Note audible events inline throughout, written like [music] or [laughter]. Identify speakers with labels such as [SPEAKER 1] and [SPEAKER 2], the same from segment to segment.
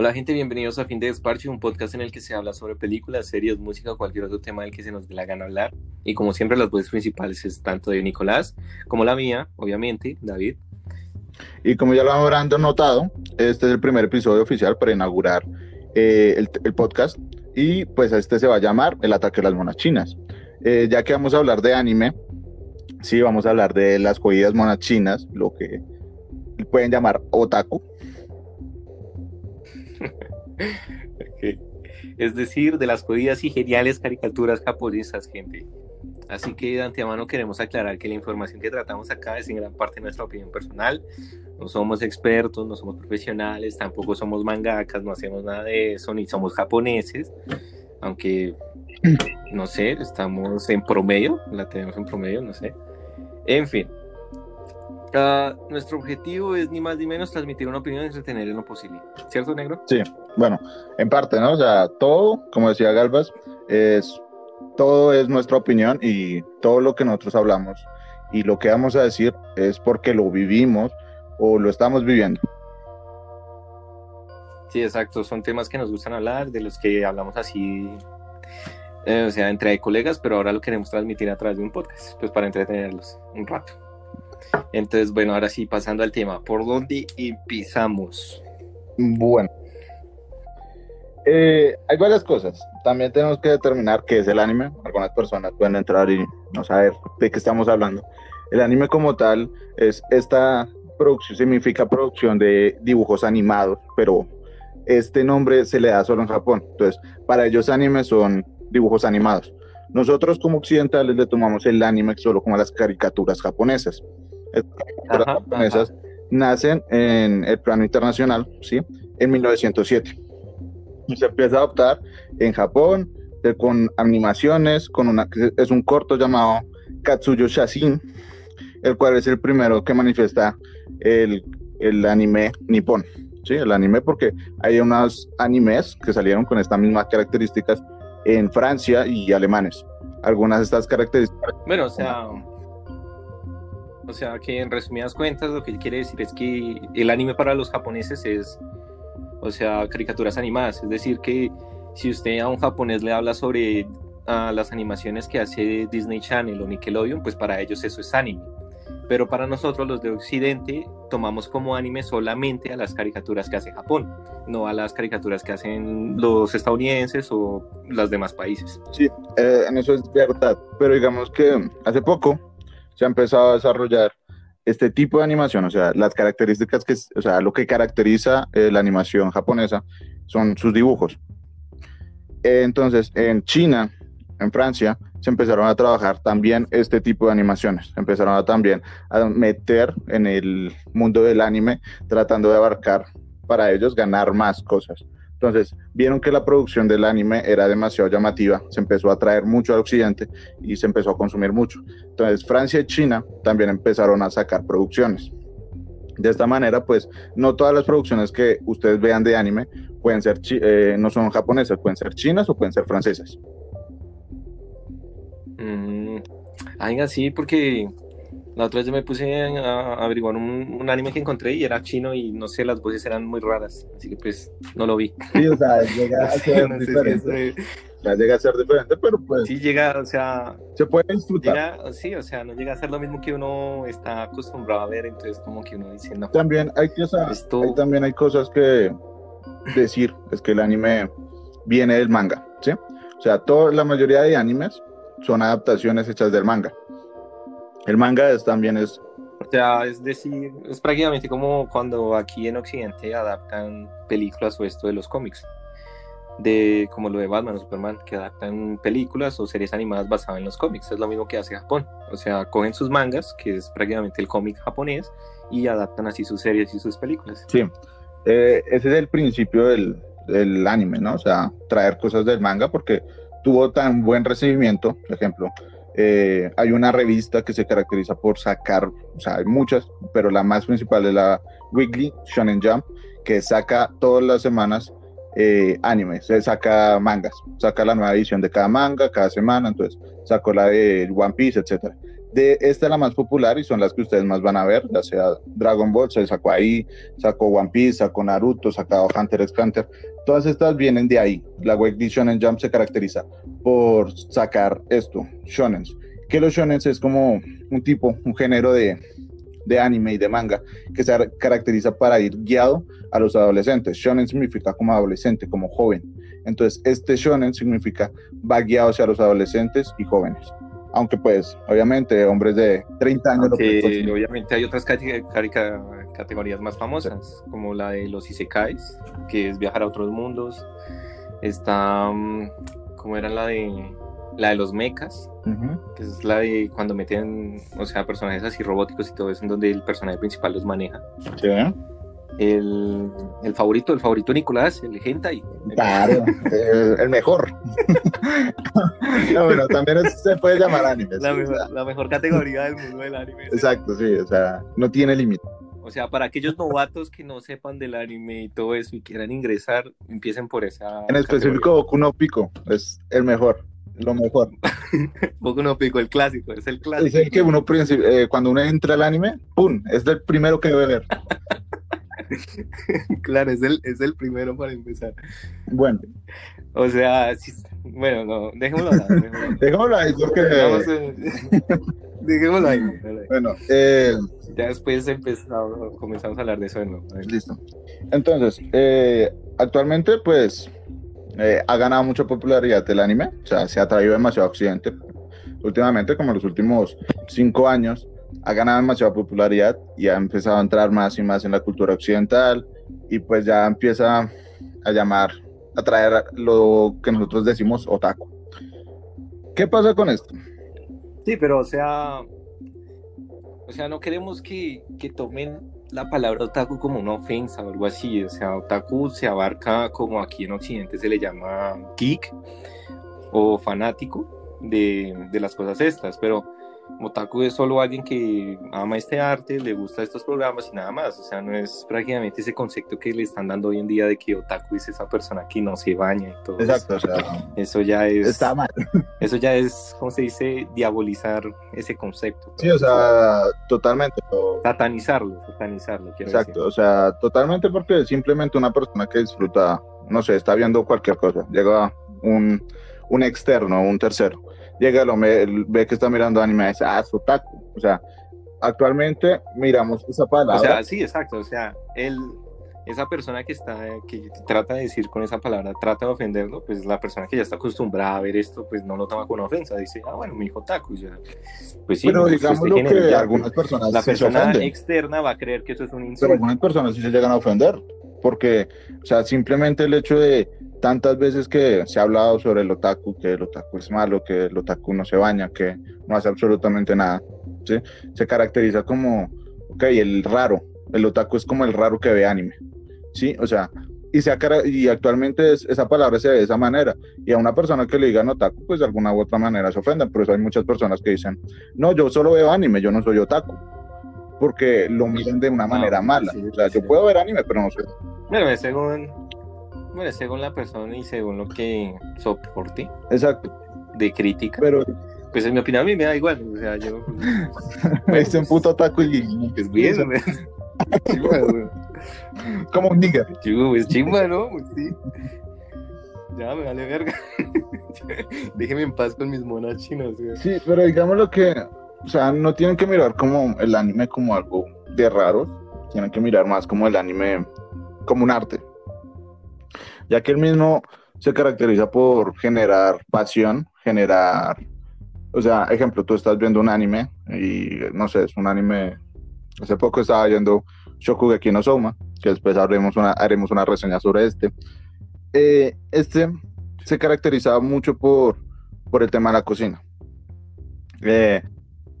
[SPEAKER 1] Hola gente, bienvenidos a Fin de Desparche, un podcast en el que se habla sobre películas, series, música o cualquier otro tema del que se nos dé la gana hablar. Y como siempre las voces principales es tanto de Nicolás como la mía, obviamente, David.
[SPEAKER 2] Y como ya lo habrán notado, este es el primer episodio oficial para inaugurar eh, el, podcast y pues este se va a llamar El ataque de las monas chinas. Eh, ya que vamos a hablar de anime, sí, vamos a hablar de las jodidas monas chinas, lo que pueden llamar otaku
[SPEAKER 1] Es decir, de las jodidas y geniales caricaturas japonesas, gente. Así que de antemano queremos aclarar que la información que tratamos acá es en gran parte nuestra opinión personal. No somos expertos, no somos profesionales, tampoco somos mangakas, no hacemos nada de eso, ni somos japoneses. Aunque, no sé, estamos en promedio, la tenemos en promedio, no sé. En fin, nuestro objetivo es ni más ni menos transmitir una opinión y entretener en lo posible. ¿Cierto, negro?
[SPEAKER 2] Sí, bueno, en parte, ¿no? O sea, todo, como decía Galvas, es todo es nuestra opinión y todo lo que nosotros hablamos y lo que vamos a decir es porque lo vivimos o lo estamos viviendo.
[SPEAKER 1] Sí, exacto, son temas que nos gustan hablar, de los que hablamos así, eh, o sea, entre colegas, pero ahora lo queremos transmitir a través de un podcast, pues para entretenerlos un rato. Entonces, bueno, ahora sí, pasando al tema, ¿por dónde empezamos?
[SPEAKER 2] Bueno, eh, hay varias cosas. También tenemos que determinar qué es el anime. Algunas personas pueden entrar y no saber de qué estamos hablando. El anime como tal es esta producción, significa producción de dibujos animados, pero este nombre se le da solo en Japón. Entonces, para ellos anime son dibujos animados. Nosotros como occidentales le tomamos el anime solo como las caricaturas japonesas. Las caricaturas japonesas nacen en el plano internacional, ¿sí? En 1907. Y se empieza a adoptar en Japón eh, con animaciones, con una es un corto llamado Katsuyo Shasin, el cual es el primero que manifiesta el, el anime nipón. Sí, el anime porque hay unos animes que salieron con estas mismas características en Francia y alemanes. Algunas de estas características.
[SPEAKER 1] Bueno, o sea, o sea que en resumidas cuentas lo que quiere decir es que el anime para los japoneses es, o sea, caricaturas animadas. Es decir, que si usted a un japonés le habla sobre ah, las animaciones que hace Disney Channel o Nickelodeon, pues para ellos eso es anime pero para nosotros los de Occidente tomamos como anime solamente a las caricaturas que hace Japón, no a las caricaturas que hacen los estadounidenses o los demás países.
[SPEAKER 2] Sí, eh, en eso es verdad, pero digamos que hace poco se ha empezado a desarrollar este tipo de animación, o sea, las características que, o sea, lo que caracteriza eh, la animación japonesa son sus dibujos. entonces, en China, en Francia, se empezaron a trabajar también este tipo de animaciones. empezaron a también a meter en el mundo del anime, tratando de abarcar para ellos ganar más cosas. Entonces, vieron que la producción del anime era demasiado llamativa, se empezó a atraer mucho al occidente y se empezó a consumir mucho. Entonces, Francia y China también empezaron a sacar producciones. De esta manera, pues, no todas las producciones que ustedes vean de anime pueden ser, eh, no son japonesas, pueden ser chinas o pueden ser francesas.
[SPEAKER 1] Mm, ay, sí, porque la otra vez yo me puse a, averiguar un, anime que encontré y era chino y no sé, las voces eran muy raras, así que pues no lo vi.
[SPEAKER 2] Sí, o sea, llega a [laughs] ser diferente. llega a ser diferente, pero pues.
[SPEAKER 1] Sí, llega, o sea.
[SPEAKER 2] Se puede disfrutar.
[SPEAKER 1] sí, o sea, no llega a ser lo mismo que uno está acostumbrado a ver, entonces como que uno dice, no.
[SPEAKER 2] También hay, cosas, también hay cosas que decir, es que el anime viene del manga, ¿sí? O sea, toda la mayoría de animes son adaptaciones hechas del manga. El manga es, también es...
[SPEAKER 1] O sea, es decir, es prácticamente como cuando aquí en Occidente adaptan películas o esto de los cómics. De como lo de Batman o Superman, que adaptan películas o series animadas basadas en los cómics. Es lo mismo que hace Japón. O sea, cogen sus mangas, que es prácticamente el cómic japonés, y adaptan así sus series y sus películas.
[SPEAKER 2] Sí, eh, ese es el principio del, del anime, ¿no? O sea, traer cosas del manga, porque tuvo tan buen recibimiento, por ejemplo, eh, hay una revista que se caracteriza por sacar, o sea, hay muchas, pero la más principal es la Weekly Shonen Jump, que saca todas las semanas eh, anime, se saca mangas, saca la nueva edición de cada manga cada semana, entonces sacó la de One Piece, etcétera. De esta es la más popular y son las que ustedes más van a ver, ya sea Dragon Ball, se sacó ahí, sacó One Piece, sacó Naruto, sacó Hunter x Hunter. Todas estas vienen de ahí. La Web Shonen Jump se caracteriza por sacar esto, shonen. Que los shonen es como un tipo, un género de, de anime y de manga que se caracteriza para ir guiado a los adolescentes. Shonen significa como adolescente, como joven. Entonces, este shonen significa va guiado hacia los adolescentes y jóvenes aunque pues obviamente hombres de 30 años.
[SPEAKER 1] obviamente hay otras categorías más famosas, como la de los isekais, que es viajar a otros mundos. Está, mm, como era la de la de los mechas, que es la de cuando meten, o sea, personajes así robóticos y todo eso, en donde el personaje principal los maneja. Sí el, el, favorito, el favorito Nicolás, el Hentai.
[SPEAKER 2] Claro, [laughs] el, mejor. [laughs] no, pero también se puede llamar anime.
[SPEAKER 1] La, mejor, la, mejor, categoría del mundo del anime.
[SPEAKER 2] Exacto, sí, o sea, no tiene límite.
[SPEAKER 1] O sea, para aquellos novatos que no sepan del anime y todo eso y quieran ingresar, empiecen por esa.
[SPEAKER 2] En específico, Boku no Pico es el mejor lo mejor. [laughs]
[SPEAKER 1] Boku no Pico, el clásico, es el clásico.
[SPEAKER 2] Es el que uno, eh, cuando uno entra al anime, ¡pum! Es el primero que debe ver. [laughs]
[SPEAKER 1] claro, es el, es el primero para empezar.
[SPEAKER 2] Bueno.
[SPEAKER 1] O sea, bueno, no, dejémoslo ahí. [laughs]
[SPEAKER 2] Dejémoslo ahí, porque... [laughs]
[SPEAKER 1] dejémoslo ahí.
[SPEAKER 2] Bueno, eh...
[SPEAKER 1] ya después empezamos, comenzamos a hablar de eso nuevo.
[SPEAKER 2] Listo. Entonces, eh, actualmente, pues, eh, ha ganado mucha popularidad el anime, o sea, se ha traído demasiado a Occidente. Últimamente, como en los últimos cinco años, ha ganado demasiada popularidad y ha empezado a entrar más y más en la cultura occidental y pues ya empieza a llamar, a traer lo que nosotros decimos otaku. ¿Qué pasa con esto?
[SPEAKER 1] Sí, pero o sea, o sea, no queremos que, que tomen la palabra otaku como una ofensa o algo así. O sea, otaku se abarca como aquí en Occidente se le llama geek o fanático de, de las cosas estas, pero Otaku es solo alguien que ama este arte, le gusta estos programas y nada más. O sea, no es prácticamente ese concepto que le están dando hoy en día de que Otaku es esa persona que no se baña y todo.
[SPEAKER 2] Exacto, o sea,
[SPEAKER 1] eso ya es.
[SPEAKER 2] Está mal.
[SPEAKER 1] Eso ya es, ¿cómo se dice? Diabolizar ese concepto.
[SPEAKER 2] Sí, o sea, totalmente.
[SPEAKER 1] Satanizarlo, satanizarlo.
[SPEAKER 2] Exacto, o sea, totalmente porque simplemente una persona que disfruta, no sé, está viendo cualquier cosa, llega un, un externo, un tercero llega, lo ve que está mirando anime dice, ah, es otaku. O sea, actualmente miramos esa palabra.
[SPEAKER 1] O sea, sí, exacto. O sea, él, esa persona que está, que trata de decir con esa palabra, trata de ofenderlo, pues la persona que ya está acostumbrada a ver esto, pues no lo toma con ofensa. Dice, ah, bueno, mi hijo otaku. Ya. Pues sí,
[SPEAKER 2] pero pues, digamos lo que algunas personas.
[SPEAKER 1] La persona externa va a creer que eso es un insulto.
[SPEAKER 2] Pero algunas personas sí se llegan a ofender. Porque, o sea, simplemente el hecho de tantas veces que se ha hablado sobre el otaku, que el otaku es malo, que el otaku no se baña, que no hace absolutamente nada, ¿sí? Se caracteriza como, ok, el raro, el otaku es como el raro que ve anime, ¿sí? O sea, y, se y actualmente esa palabra se ve de esa manera, y a una persona que le digan otaku, pues de alguna u otra manera se ofenden, por eso hay muchas personas que dicen, no, yo solo veo anime, yo no soy otaku, porque lo miran de una manera mala, o sea, yo puedo ver anime, pero no soy...
[SPEAKER 1] Según bueno, según la persona y según lo que soporte.
[SPEAKER 2] Exacto.
[SPEAKER 1] De crítica.
[SPEAKER 2] Pero.
[SPEAKER 1] Pues en mi opinión a mí me da igual. O sea, yo. [laughs]
[SPEAKER 2] me hice un puto taco y.
[SPEAKER 1] Es bien, [laughs]
[SPEAKER 2] Como un nigga.
[SPEAKER 1] Chivo, pues chimba, ¿no? [laughs] Pues sí. Ya me vale verga. Déjeme en paz con mis monas chinas.
[SPEAKER 2] Sí, pero digamos lo que. O sea, no tienen que mirar como el anime como algo de raro. Tienen que mirar más como el anime como un arte ya que él mismo se caracteriza por generar pasión, generar, o sea, ejemplo, tú estás viendo un anime y no sé, es un anime, hace poco estaba viendo Shokugeki no Soma, que después haremos una, haremos una reseña sobre este. Eh, este se caracterizaba mucho por, por el tema de la cocina.
[SPEAKER 1] Eh,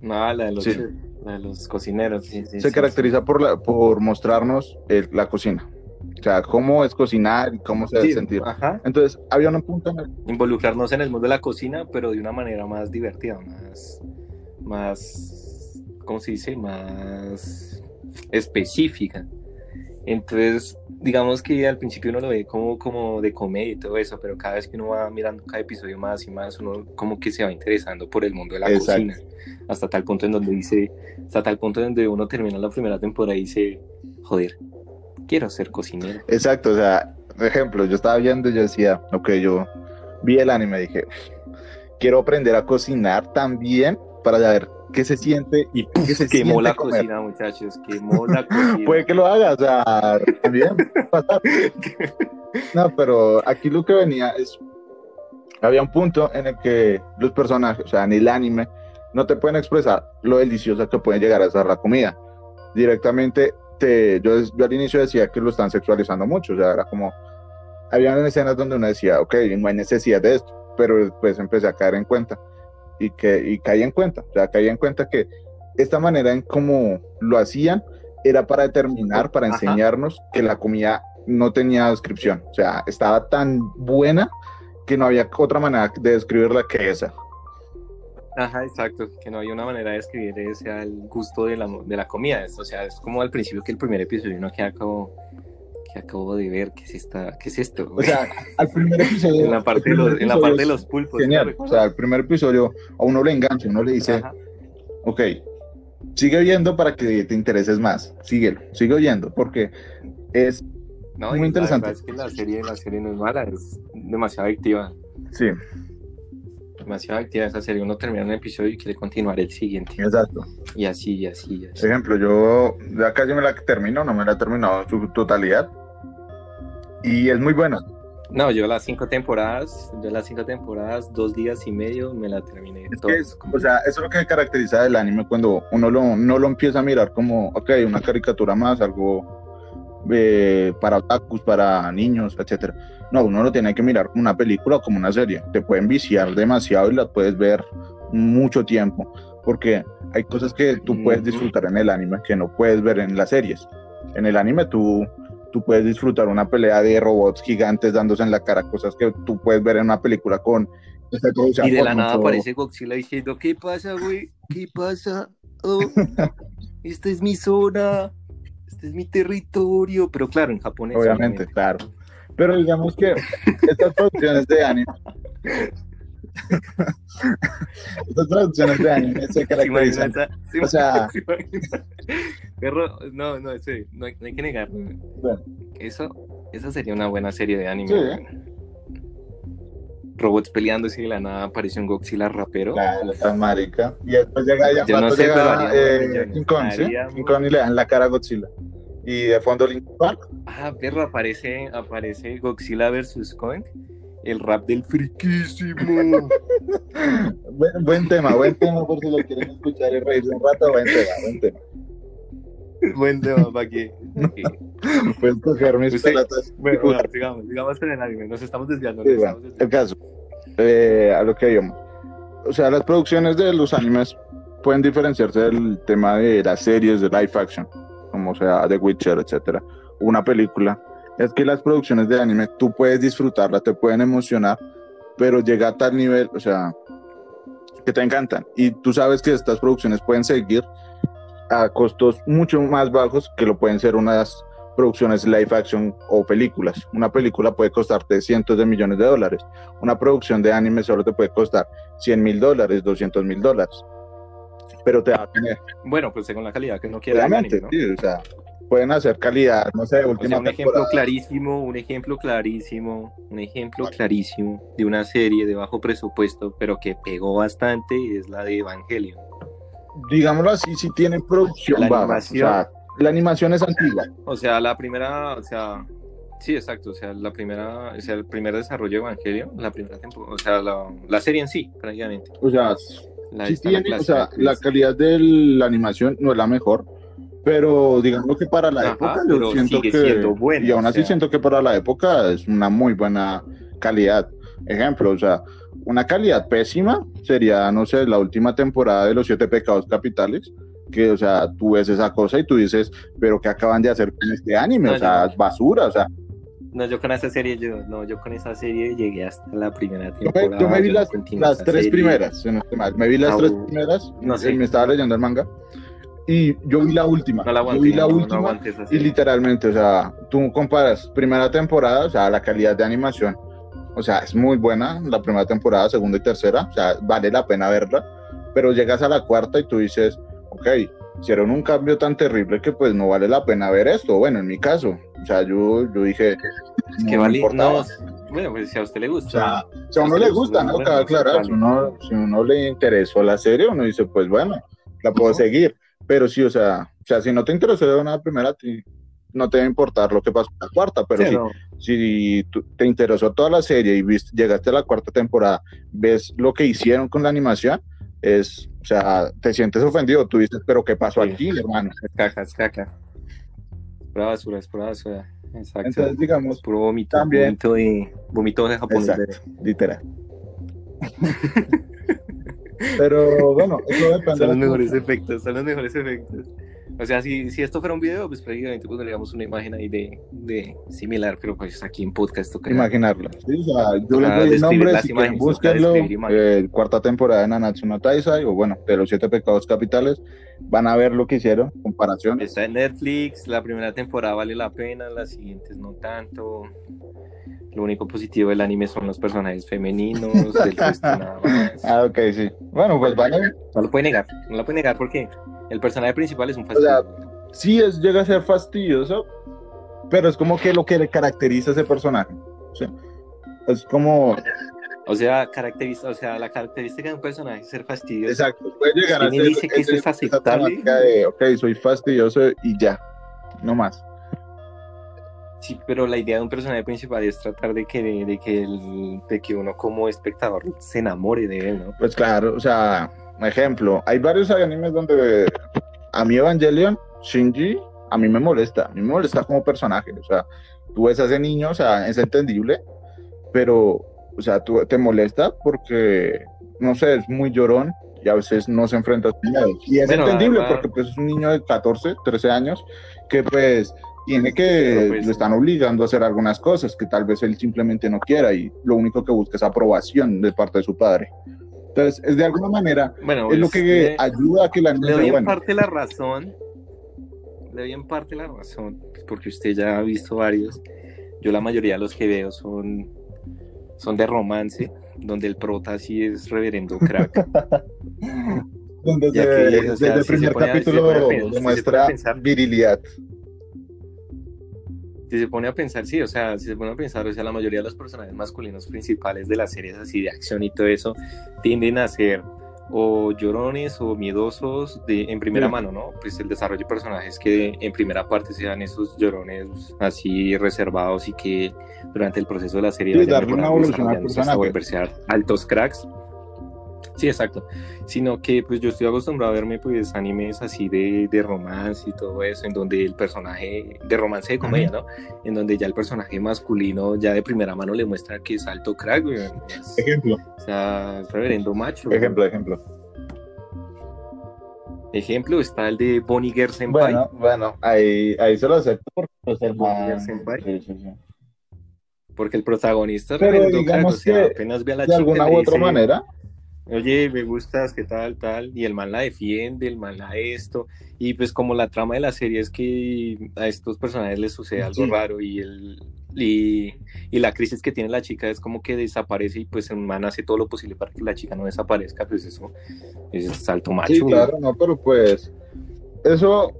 [SPEAKER 1] no, la de los, cocineros.
[SPEAKER 2] se caracteriza por, la, por mostrarnos la cocina. O sea, cómo es cocinar y cómo se debe sentir. Entonces, había un punto.
[SPEAKER 1] Involucrarnos en el mundo de la cocina, pero de una manera más divertida, más. más ¿Cómo se dice? Más específica. Entonces, digamos que al principio uno lo ve como, como de comedia y todo eso, pero cada vez que uno va mirando cada episodio más y más, uno como que se va interesando por el mundo de la
[SPEAKER 2] Exacto.
[SPEAKER 1] cocina. Hasta tal punto en donde dice, hasta tal punto en donde uno termina la primera temporada y dice, joder, quiero ser cocinero.
[SPEAKER 2] Exacto, o sea, por ejemplo, yo estaba viendo y yo decía, ok, yo vi el anime y dije, quiero aprender a cocinar también para saber qué se siente
[SPEAKER 1] Y
[SPEAKER 2] qué se
[SPEAKER 1] quemó
[SPEAKER 2] siente
[SPEAKER 1] la
[SPEAKER 2] comer.
[SPEAKER 1] cocina, muchachos, quemó la [laughs] cocina.
[SPEAKER 2] Puede que lo haga, o sea, también pasar. No, pero aquí lo que venía es, había un punto en el que los personajes, o sea, en el anime, no te pueden expresar lo deliciosa que puede llegar a ser la comida. Directamente, te, yo, yo al inicio decía que lo están sexualizando mucho, o sea, era como, había escenas donde uno decía, ok, no hay necesidad de esto, pero después empecé a caer en cuenta y que y caí en cuenta, o sea, caí en cuenta que esta manera en cómo lo hacían era para determinar, para
[SPEAKER 1] Ajá.
[SPEAKER 2] enseñarnos que la comida no tenía descripción, o sea, estaba tan buena que no había otra manera de describirla que esa.
[SPEAKER 1] Ajá, exacto, que no hay una manera de describir ese al gusto de la, de la comida. O sea, es como al principio que el primer episodio uno queda como, que acabo de ver, ¿qué es, esta, qué es esto?
[SPEAKER 2] O sea, al primer [laughs] episodio.
[SPEAKER 1] en la parte, de los, en la parte de los pulpos.
[SPEAKER 2] Genial, o sea, el primer episodio a uno le engancha, uno le dice,
[SPEAKER 1] Ajá.
[SPEAKER 2] ok, sigue viendo para que te intereses más, síguelo, sigue oyendo, porque es,
[SPEAKER 1] No,
[SPEAKER 2] muy
[SPEAKER 1] la
[SPEAKER 2] interesante.
[SPEAKER 1] verdad es que la serie, la serie no es mala, es demasiado adictiva.
[SPEAKER 2] sí,
[SPEAKER 1] Demasiado adictiva esa serie. Uno termina un episodio y quiere continuar el siguiente.
[SPEAKER 2] exacto.
[SPEAKER 1] Y así, y así, y así.
[SPEAKER 2] Por ejemplo, yo ya casi me la termino, no me la he terminado en su totalidad, y es muy buena.
[SPEAKER 1] No, yo las cinco temporadas, yo las cinco temporadas, dos días y medio me la terminé.
[SPEAKER 2] Es que es- o sea, eso es lo que caracteriza del anime cuando uno lo, no lo empieza a mirar como, ok, una caricatura más, algo eh, para otakus, para niños, etcétera. No, uno lo tiene que mirar como una película o como una serie. Te pueden viciar demasiado y las puedes ver mucho tiempo, porque hay cosas que tú puedes disfrutar en el anime que no puedes ver en las series. En el anime tú, tú puedes disfrutar una pelea de robots gigantes dándose en la cara, cosas que tú puedes ver en una película con...
[SPEAKER 1] Y de la nada
[SPEAKER 2] mucho-
[SPEAKER 1] aparece Godzilla diciendo, ¿qué pasa, güey? ¿Qué pasa? Oh, [laughs] esta es mi zona, este es mi territorio. Pero claro, en japonés.
[SPEAKER 2] Obviamente, claro. Pero digamos que estas producciones de anime, estas producciones de anime se [laughs]
[SPEAKER 1] ¿Se imagina
[SPEAKER 2] caracterizan.
[SPEAKER 1] se
[SPEAKER 2] O sea-? [laughs]
[SPEAKER 1] Perro, no, no, ese, no, hay, no hay que negarlo.
[SPEAKER 2] Bueno,
[SPEAKER 1] Eso, esa sería una buena serie de anime.
[SPEAKER 2] Sí.
[SPEAKER 1] Robots peleándose y de la nada aparece un Godzilla rapero.
[SPEAKER 2] claro, tan marica. Y después llega ya
[SPEAKER 1] Yo no sé,
[SPEAKER 2] llega
[SPEAKER 1] pero haría
[SPEAKER 2] eh. King Kong, ¿sí? King Kong y le dan la cara a Godzilla. Y de fondo Linkin Park.
[SPEAKER 1] Ah, perro, aparece, aparece Godzilla versus Kong. El rap del friquísimo. [laughs]
[SPEAKER 2] Buen, buen tema, buen tema por si lo quieren escuchar y reírse un rato, buen tema, buen tema.
[SPEAKER 1] Buen tema, ¿para qué?
[SPEAKER 2] Puedes coger mis
[SPEAKER 1] Usted-
[SPEAKER 2] pelotas.
[SPEAKER 1] Bueno, bueno, sigamos, sigamos con el anime. Nos estamos desviando.
[SPEAKER 2] Sí, bueno, el caso, eh, a lo que íbamos. O sea, las producciones de los animes pueden diferenciarse del tema de las series de live action, como sea The Witcher, etcétera, una película. Es que las producciones de anime tú puedes disfrutarlas, te pueden emocionar, pero llega a tal nivel, o sea, que te encantan. Y tú sabes que estas producciones pueden seguir a costos mucho más bajos que lo pueden ser unas producciones live action o películas. Una película puede costarte cientos de millones de dólares. Una producción de anime solo te puede costar 100 mil dólares, 200 mil dólares. Pero te va a tener,
[SPEAKER 1] Bueno, pues según la calidad que uno quiera
[SPEAKER 2] obviamente,
[SPEAKER 1] anime, ¿no?
[SPEAKER 2] sí, o sea, pueden hacer calidad, no sé,
[SPEAKER 1] O sea,
[SPEAKER 2] última
[SPEAKER 1] un ejemplo
[SPEAKER 2] temporada.
[SPEAKER 1] clarísimo, un ejemplo clarísimo, un ejemplo clarísimo de una serie de bajo presupuesto, pero que pegó bastante, es la de Evangelion.
[SPEAKER 2] Digámoslo así, si tiene producción
[SPEAKER 1] La
[SPEAKER 2] baja.
[SPEAKER 1] animación.
[SPEAKER 2] O sea, la animación es antigua.
[SPEAKER 1] O sea, la primera, o sea, sí, exacto, o sea, la primera, o sea, el primer desarrollo de Evangelion, la primera temporada, o sea, la, la serie en sí, prácticamente.
[SPEAKER 2] O sea,
[SPEAKER 1] La,
[SPEAKER 2] sí
[SPEAKER 1] está la
[SPEAKER 2] tiene, o sea, la calidad de la animación no es la mejor, pero digamos que para la
[SPEAKER 1] Ajá,
[SPEAKER 2] época yo siento que
[SPEAKER 1] buena,
[SPEAKER 2] y aún
[SPEAKER 1] o
[SPEAKER 2] así
[SPEAKER 1] sea.
[SPEAKER 2] siento que para la época es una muy buena calidad. Ejemplo, o sea, una calidad pésima sería, no sé, la última temporada de los siete pecados capitales, que, o sea, tú ves esa cosa y tú dices, pero ¿qué acaban de hacer con este anime? O sea, es basura, o sea,
[SPEAKER 1] No, yo con esa serie, yo, no, yo con esa serie llegué hasta la primera
[SPEAKER 2] Yo
[SPEAKER 1] temporada.
[SPEAKER 2] me, yo me vi
[SPEAKER 1] yo
[SPEAKER 2] las, tres
[SPEAKER 1] serie.
[SPEAKER 2] primeras, me vi las
[SPEAKER 1] Ah,
[SPEAKER 2] tres primeras,
[SPEAKER 1] No sé.
[SPEAKER 2] me estaba leyendo el manga, y yo vi la última.
[SPEAKER 1] No la
[SPEAKER 2] yo
[SPEAKER 1] aguanté,
[SPEAKER 2] vi la
[SPEAKER 1] no,
[SPEAKER 2] última y literalmente, o sea, tú comparas primera temporada, o sea, la calidad de animación, o sea, es muy buena la primera temporada, segunda y tercera, o sea, vale la pena verla, pero llegas a la cuarta y tú dices, ok, hicieron un cambio tan terrible que pues no vale la pena ver esto, bueno, en mi caso, o sea, yo, yo dije,
[SPEAKER 1] Es que
[SPEAKER 2] no
[SPEAKER 1] vale, no, bueno, pues si a usted le gusta.
[SPEAKER 2] O sea, si a uno le gusta, ¿no?
[SPEAKER 1] Bueno,
[SPEAKER 2] aclarar,
[SPEAKER 1] vale.
[SPEAKER 2] si uno, si uno le interesó la serie, uno dice, pues bueno, la puedo seguir. Pero sí, o sea, o sea, si no te interesó de una primera, ti- no te va a importar lo que pasó en la cuarta, pero
[SPEAKER 1] Sí,
[SPEAKER 2] si,
[SPEAKER 1] no.
[SPEAKER 2] si tú- te interesó toda la serie y viste, llegaste a la cuarta temporada, ves lo que hicieron con la animación, es, o sea, te sientes ofendido, tú dices, pero ¿qué pasó
[SPEAKER 1] Sí.
[SPEAKER 2] aquí, hermano?
[SPEAKER 1] Es caca, es caca. Pura basura, es pura basura. Exacto.
[SPEAKER 2] Entonces, digamos,
[SPEAKER 1] es puro vómito,
[SPEAKER 2] también-
[SPEAKER 1] vómito de, vómito de japonés.
[SPEAKER 2] Exacto. literal. [laughs] pero bueno, eso depende.
[SPEAKER 1] Son los mejores efectos, son los mejores efectos. O sea, si, si esto fuera un video, pues prácticamente pondríamos una imagen ahí de, de similar, pero pues aquí en podcast toca
[SPEAKER 2] imaginarlo. Sí, o sea, yo les doy el nombre, si quieren búsquenlo. eh, cuarta temporada de Nanatsu no Taizai, o bueno, de los siete pecados capitales. Van a ver lo que hicieron, comparaciones.
[SPEAKER 1] Está en Netflix, la primera temporada vale la pena, las siguientes no tanto. Lo único positivo del anime son los personajes femeninos, del resto [laughs] nada más.
[SPEAKER 2] Ah, ok, sí. Bueno, pues vale.
[SPEAKER 1] No lo puede negar, no lo puede negar porque el personaje principal es un
[SPEAKER 2] O sea,
[SPEAKER 1] fastidio.
[SPEAKER 2] Sí, es, llega a ser fastidioso, pero es como que lo que le caracteriza a ese personaje. Sí. Es como,
[SPEAKER 1] O sea, caracteriza, o sea, la característica de un personaje es ser fastidioso.
[SPEAKER 2] exacto, puede llegar a
[SPEAKER 1] ¿Quién
[SPEAKER 2] ser
[SPEAKER 1] dice que eso es aceptable?
[SPEAKER 2] de, ok, soy fastidioso y ya, no más.
[SPEAKER 1] Sí, pero la idea de un personaje principal es tratar de que, de, que, el- de que uno como espectador se enamore de él, ¿no?
[SPEAKER 2] Pues claro, o sea, ejemplo, hay varios animes donde a mí Evangelion, Shinji, a mí me molesta, a mí me molesta como personaje, o sea, tú ves a ese niño, o sea, es entendible, pero, o sea, tú te molesta porque, no sé, es muy llorón y a veces no se enfrenta a su miedo. Y es
[SPEAKER 1] Bueno,
[SPEAKER 2] entendible porque pues es un niño de 14, 13 años que pues tiene que,
[SPEAKER 1] pues,
[SPEAKER 2] lo están obligando a hacer algunas cosas que tal vez él simplemente no quiera y lo único que busca es aprobación de parte de su padre. Entonces, es de alguna manera,
[SPEAKER 1] Bueno,
[SPEAKER 2] es lo que
[SPEAKER 1] le-
[SPEAKER 2] ayuda a que la
[SPEAKER 1] le
[SPEAKER 2] niña
[SPEAKER 1] doy en
[SPEAKER 2] bueno.
[SPEAKER 1] parte la razón. Le doy en parte la razón, pues, porque usted ya ha visto varios. Yo la mayoría de los que veo son, son de romance, donde el prota sí es reverendo crack. [laughs]
[SPEAKER 2] Donde se-
[SPEAKER 1] que, o sea,
[SPEAKER 2] desde el
[SPEAKER 1] se
[SPEAKER 2] primer
[SPEAKER 1] pone se
[SPEAKER 2] capítulo
[SPEAKER 1] pone se
[SPEAKER 2] demuestra
[SPEAKER 1] pone a pensar-
[SPEAKER 2] virilidad.
[SPEAKER 1] Si se pone a pensar, sí, o sea, si se pone a pensar, o sea, la mayoría de los personajes masculinos principales de las series así de acción y todo eso tienden a ser o llorones o miedosos de, en primera
[SPEAKER 2] Sí.
[SPEAKER 1] mano, ¿no? Pues el desarrollo de personajes que en primera parte sean esos llorones así reservados y que durante el proceso de la serie
[SPEAKER 2] Sí,
[SPEAKER 1] vayan
[SPEAKER 2] darle una evolución al personaje.
[SPEAKER 1] volverse altos cracks. Sí, exacto. Sino que pues yo estoy acostumbrado a verme pues animes así de, de romance y todo eso, en donde el personaje, de romance de comedia, ¿no? En donde ya el personaje masculino ya de primera mano le muestra que es alto crack, güey. Es-
[SPEAKER 2] Ejemplo,
[SPEAKER 1] o sea, es reverendo macho.
[SPEAKER 2] ejemplo, ejemplo.
[SPEAKER 1] Ejemplo está el de Bonnie Girl Senpai.
[SPEAKER 2] Bueno, bueno, ahí, ahí se lo acepto porque pues, el
[SPEAKER 1] Bonnie Girl
[SPEAKER 2] man-
[SPEAKER 1] Senpai.
[SPEAKER 2] sí, sí, sí.
[SPEAKER 1] Porque el protagonista es reverendo crack, o sea, apenas ve a la
[SPEAKER 2] De
[SPEAKER 1] chica
[SPEAKER 2] alguna
[SPEAKER 1] le
[SPEAKER 2] u otra
[SPEAKER 1] dice,
[SPEAKER 2] manera,
[SPEAKER 1] oye, me gustas, qué tal, tal, y el man la defiende, el man la esto, y pues como la trama de la serie es que a estos personajes les sucede algo
[SPEAKER 2] Sí.
[SPEAKER 1] raro y el y, y la crisis que tiene la chica es como que desaparece y pues el man hace todo lo posible para que la chica no desaparezca, pues eso es salto macho.
[SPEAKER 2] sí, claro, no, pero pues eso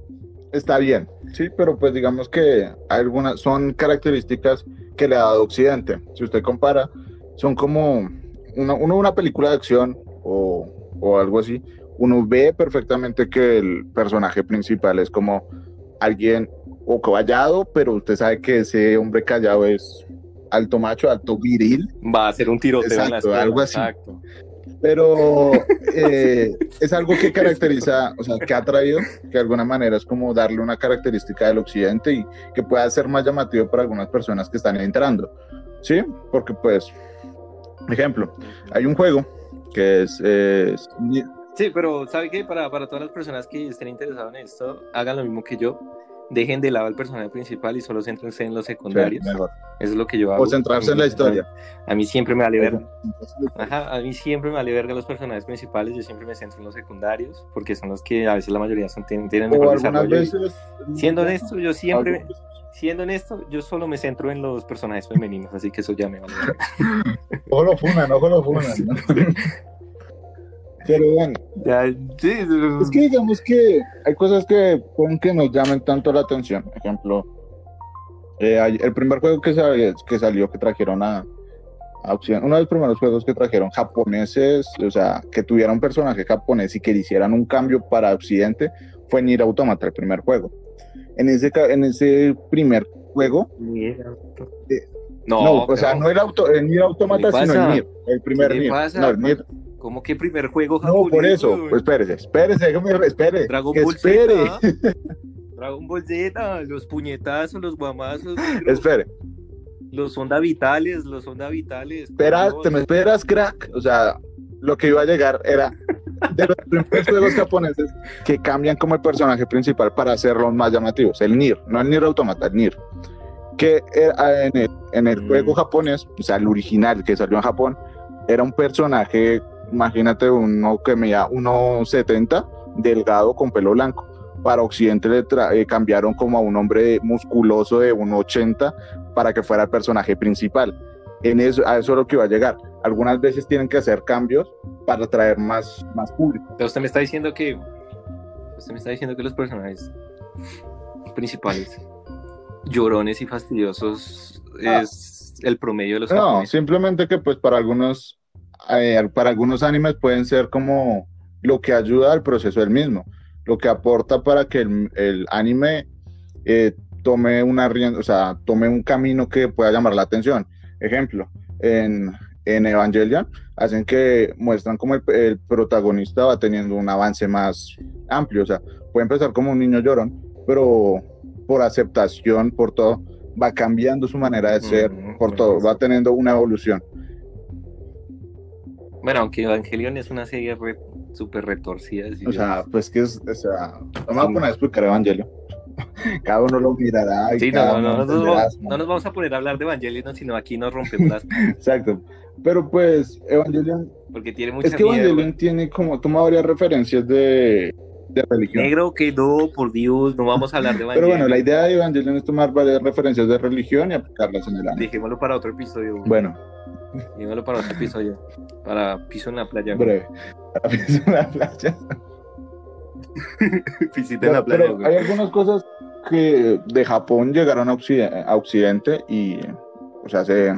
[SPEAKER 2] está bien, sí, pero pues digamos que algunas son características que le ha dado Occidente. Si usted compara, son como una, uno una película de acción o, o algo así, uno ve perfectamente que el personaje principal es como alguien o callado, pero usted sabe que ese hombre callado es alto macho, alto viril,
[SPEAKER 1] Va a ser un tiroteo en la
[SPEAKER 2] Exacto,
[SPEAKER 1] escuela,
[SPEAKER 2] algo así.
[SPEAKER 1] Exacto.
[SPEAKER 2] pero eh, es algo que caracteriza, o sea, que ha traído, que de alguna manera es como darle una característica del occidente y que pueda ser más llamativo para algunas personas que están entrando, ¿sí? Porque pues, ejemplo, hay un juego que es, es-
[SPEAKER 1] Sí, pero ¿sabe qué? Para, para todas las personas que estén interesadas en esto, hagan lo mismo que yo. dejen de lado al personaje principal y solo céntrense en los secundarios.
[SPEAKER 2] Sí.
[SPEAKER 1] Eso es lo que yo hago.
[SPEAKER 2] O centrarse en la historia.
[SPEAKER 1] A mí siempre me vale verga. Ajá, a mí siempre me vale verga los personajes principales, yo siempre me centro en los secundarios, porque son los que a veces la mayoría son, tienen, tienen mejor desarrollo.
[SPEAKER 2] veces.
[SPEAKER 1] Siendo honesto, yo siempre. Siendo honesto, yo solo me centro en los personajes femeninos, así que eso ya me vale.
[SPEAKER 2] Ojo lo funan, ojo lo funan. ¿no? [laughs] Pero bueno,
[SPEAKER 1] Ya, sí,
[SPEAKER 2] es que digamos que hay cosas que pueden que nos llamen tanto la atención. Por ejemplo, eh, el primer juego que, sal- que salió, que trajeron a, a Occidente, uno de los primeros juegos que trajeron japoneses, o sea, que tuviera un personaje japonés y que le hicieran un cambio para Occidente, fue Nier Automata, el primer juego. En ese, en ese primer juego,
[SPEAKER 1] No,
[SPEAKER 2] no, o sea,
[SPEAKER 1] pero-
[SPEAKER 2] no el, auto, el Nier Automata,
[SPEAKER 1] ¿Qué le
[SPEAKER 2] sino el Nier, el primer
[SPEAKER 1] ¿Qué le
[SPEAKER 2] Nier.
[SPEAKER 1] pasa?
[SPEAKER 2] No, el Nier-
[SPEAKER 1] ¿Cómo que primer juego
[SPEAKER 2] no,
[SPEAKER 1] japonés?
[SPEAKER 2] por eso, pues espérese, espérese, déjame, espere,
[SPEAKER 1] Dragon
[SPEAKER 2] que
[SPEAKER 1] Ball
[SPEAKER 2] espere,
[SPEAKER 1] Z. [laughs] Dragon Ball Z, los puñetazos, los guamazos, [laughs] negro,
[SPEAKER 2] espere.
[SPEAKER 1] los onda vitales, los onda vitales.
[SPEAKER 2] Espera, te me esperas, crack. O sea, lo que iba a llegar era de los primeros juegos japoneses que cambian como el personaje principal para hacerlos más llamativos. El Nier, no el Nier Automata, el Nier. Que era en el, en el
[SPEAKER 1] Mm.
[SPEAKER 2] juego japonés, o sea, el original que salió en Japón, era un personaje, imagínate, uno que medía 1,70, delgado con pelo blanco. Para Occidente le eh, cambiaron como a un hombre musculoso de 1,80 para que fuera el personaje principal. En eso, a eso es lo que iba a llegar. Algunas veces tienen que hacer cambios para atraer más, más público.
[SPEAKER 1] Pero usted me está diciendo que. Usted me está diciendo que los personajes principales, llorones y fastidiosos,
[SPEAKER 2] Ah.
[SPEAKER 1] es el promedio de los
[SPEAKER 2] No,
[SPEAKER 1] japoneses.
[SPEAKER 2] simplemente que pues para algunos, eh, para algunos animes pueden ser como lo que ayuda al proceso del mismo, lo que aporta para que el, el anime eh, tome una rienda, o sea, tome un camino que pueda llamar la atención. Ejemplo, en, en Evangelion hacen que muestran como el, el protagonista va teniendo un avance más amplio, o sea, puede empezar como un niño llorón, pero por aceptación, por todo, va cambiando su manera de ser,
[SPEAKER 1] Mm,
[SPEAKER 2] por todo, va teniendo una evolución.
[SPEAKER 1] Bueno, aunque Evangelion es una serie re- súper retorcida.
[SPEAKER 2] O sea, pues que es, o sea, no me voy a poner a explicar Evangelio. [laughs] Cada uno lo mirará. y
[SPEAKER 1] Sí, no, no, no, vamos, no nos vamos a poner a hablar de Evangelion, sino aquí nos rompemos las. [laughs]
[SPEAKER 2] Exacto. Pero pues, Evangelion,
[SPEAKER 1] porque tiene
[SPEAKER 2] es que
[SPEAKER 1] mierda.
[SPEAKER 2] Evangelion tiene como, toma varias referencias de, de religión.
[SPEAKER 1] Negro quedó, por Dios, no vamos a hablar de [laughs]
[SPEAKER 2] Pero
[SPEAKER 1] Evangelion.
[SPEAKER 2] bueno, la idea de Evangelion es tomar varias referencias de religión y aplicarlas en el anime.
[SPEAKER 1] Dejémoslo para otro episodio.
[SPEAKER 2] Bueno,
[SPEAKER 1] Dejémoslo para otro episodio. Para piso en la playa.
[SPEAKER 2] breve. Para pensar en la playa. [laughs]
[SPEAKER 1] La playa.
[SPEAKER 2] pero hay algunas cosas que de Japón llegaron a Occidente, a Occidente y, o sea, se,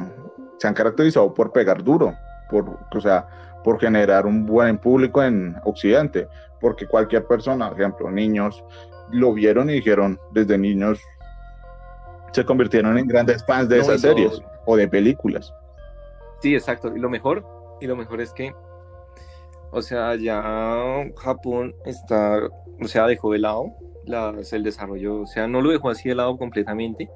[SPEAKER 2] se han caracterizado por pegar duro, por, o sea, por generar un buen público en Occidente, porque cualquier persona, por ejemplo, niños, lo vieron y dijeron desde niños se convirtieron en grandes fans de
[SPEAKER 1] No,
[SPEAKER 2] esas series o de películas.
[SPEAKER 1] Sí, exacto. Y lo mejor, y lo mejor es que, o sea, ya Japón está, o sea, dejó de lado las, el desarrollo, o sea, no lo dejó así de lado completamente.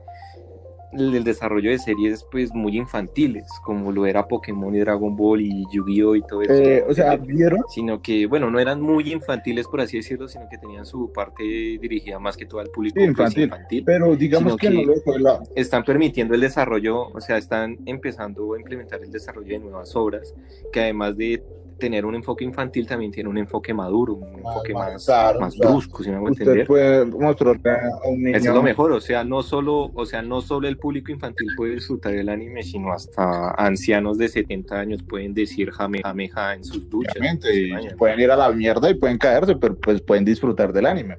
[SPEAKER 1] El, el desarrollo de series, pues, muy infantiles, como lo era Pokémon y Dragon Ball y Yu-Gi-Oh! y todo eso.
[SPEAKER 2] Eh, o sea, ¿vieron?
[SPEAKER 1] sino que, bueno, no eran muy infantiles, por así decirlo, sino que tenían su parte dirigida más que todo al público
[SPEAKER 2] Sí,
[SPEAKER 1] pues,
[SPEAKER 2] infantil.
[SPEAKER 1] infantil.
[SPEAKER 2] Pero digamos que,
[SPEAKER 1] que-
[SPEAKER 2] no lo dejó de lado.
[SPEAKER 1] están permitiendo el desarrollo, o sea, están empezando a implementar el desarrollo de nuevas obras, que además de tener un enfoque infantil, también tiene un enfoque maduro, un enfoque
[SPEAKER 2] más
[SPEAKER 1] más,
[SPEAKER 2] claro,
[SPEAKER 1] más
[SPEAKER 2] o sea,
[SPEAKER 1] brusco, si me hago entender.
[SPEAKER 2] puede a un niño.
[SPEAKER 1] Eso es lo mejor, o sea, no solo, o sea, no solo el público infantil puede disfrutar el anime, sino hasta ancianos de 70 años pueden decir jame, jame, ja en sus duchas.
[SPEAKER 2] Obviamente,
[SPEAKER 1] en sus
[SPEAKER 2] pueden ir a la mierda y pueden caerse, pero pues pueden disfrutar del anime.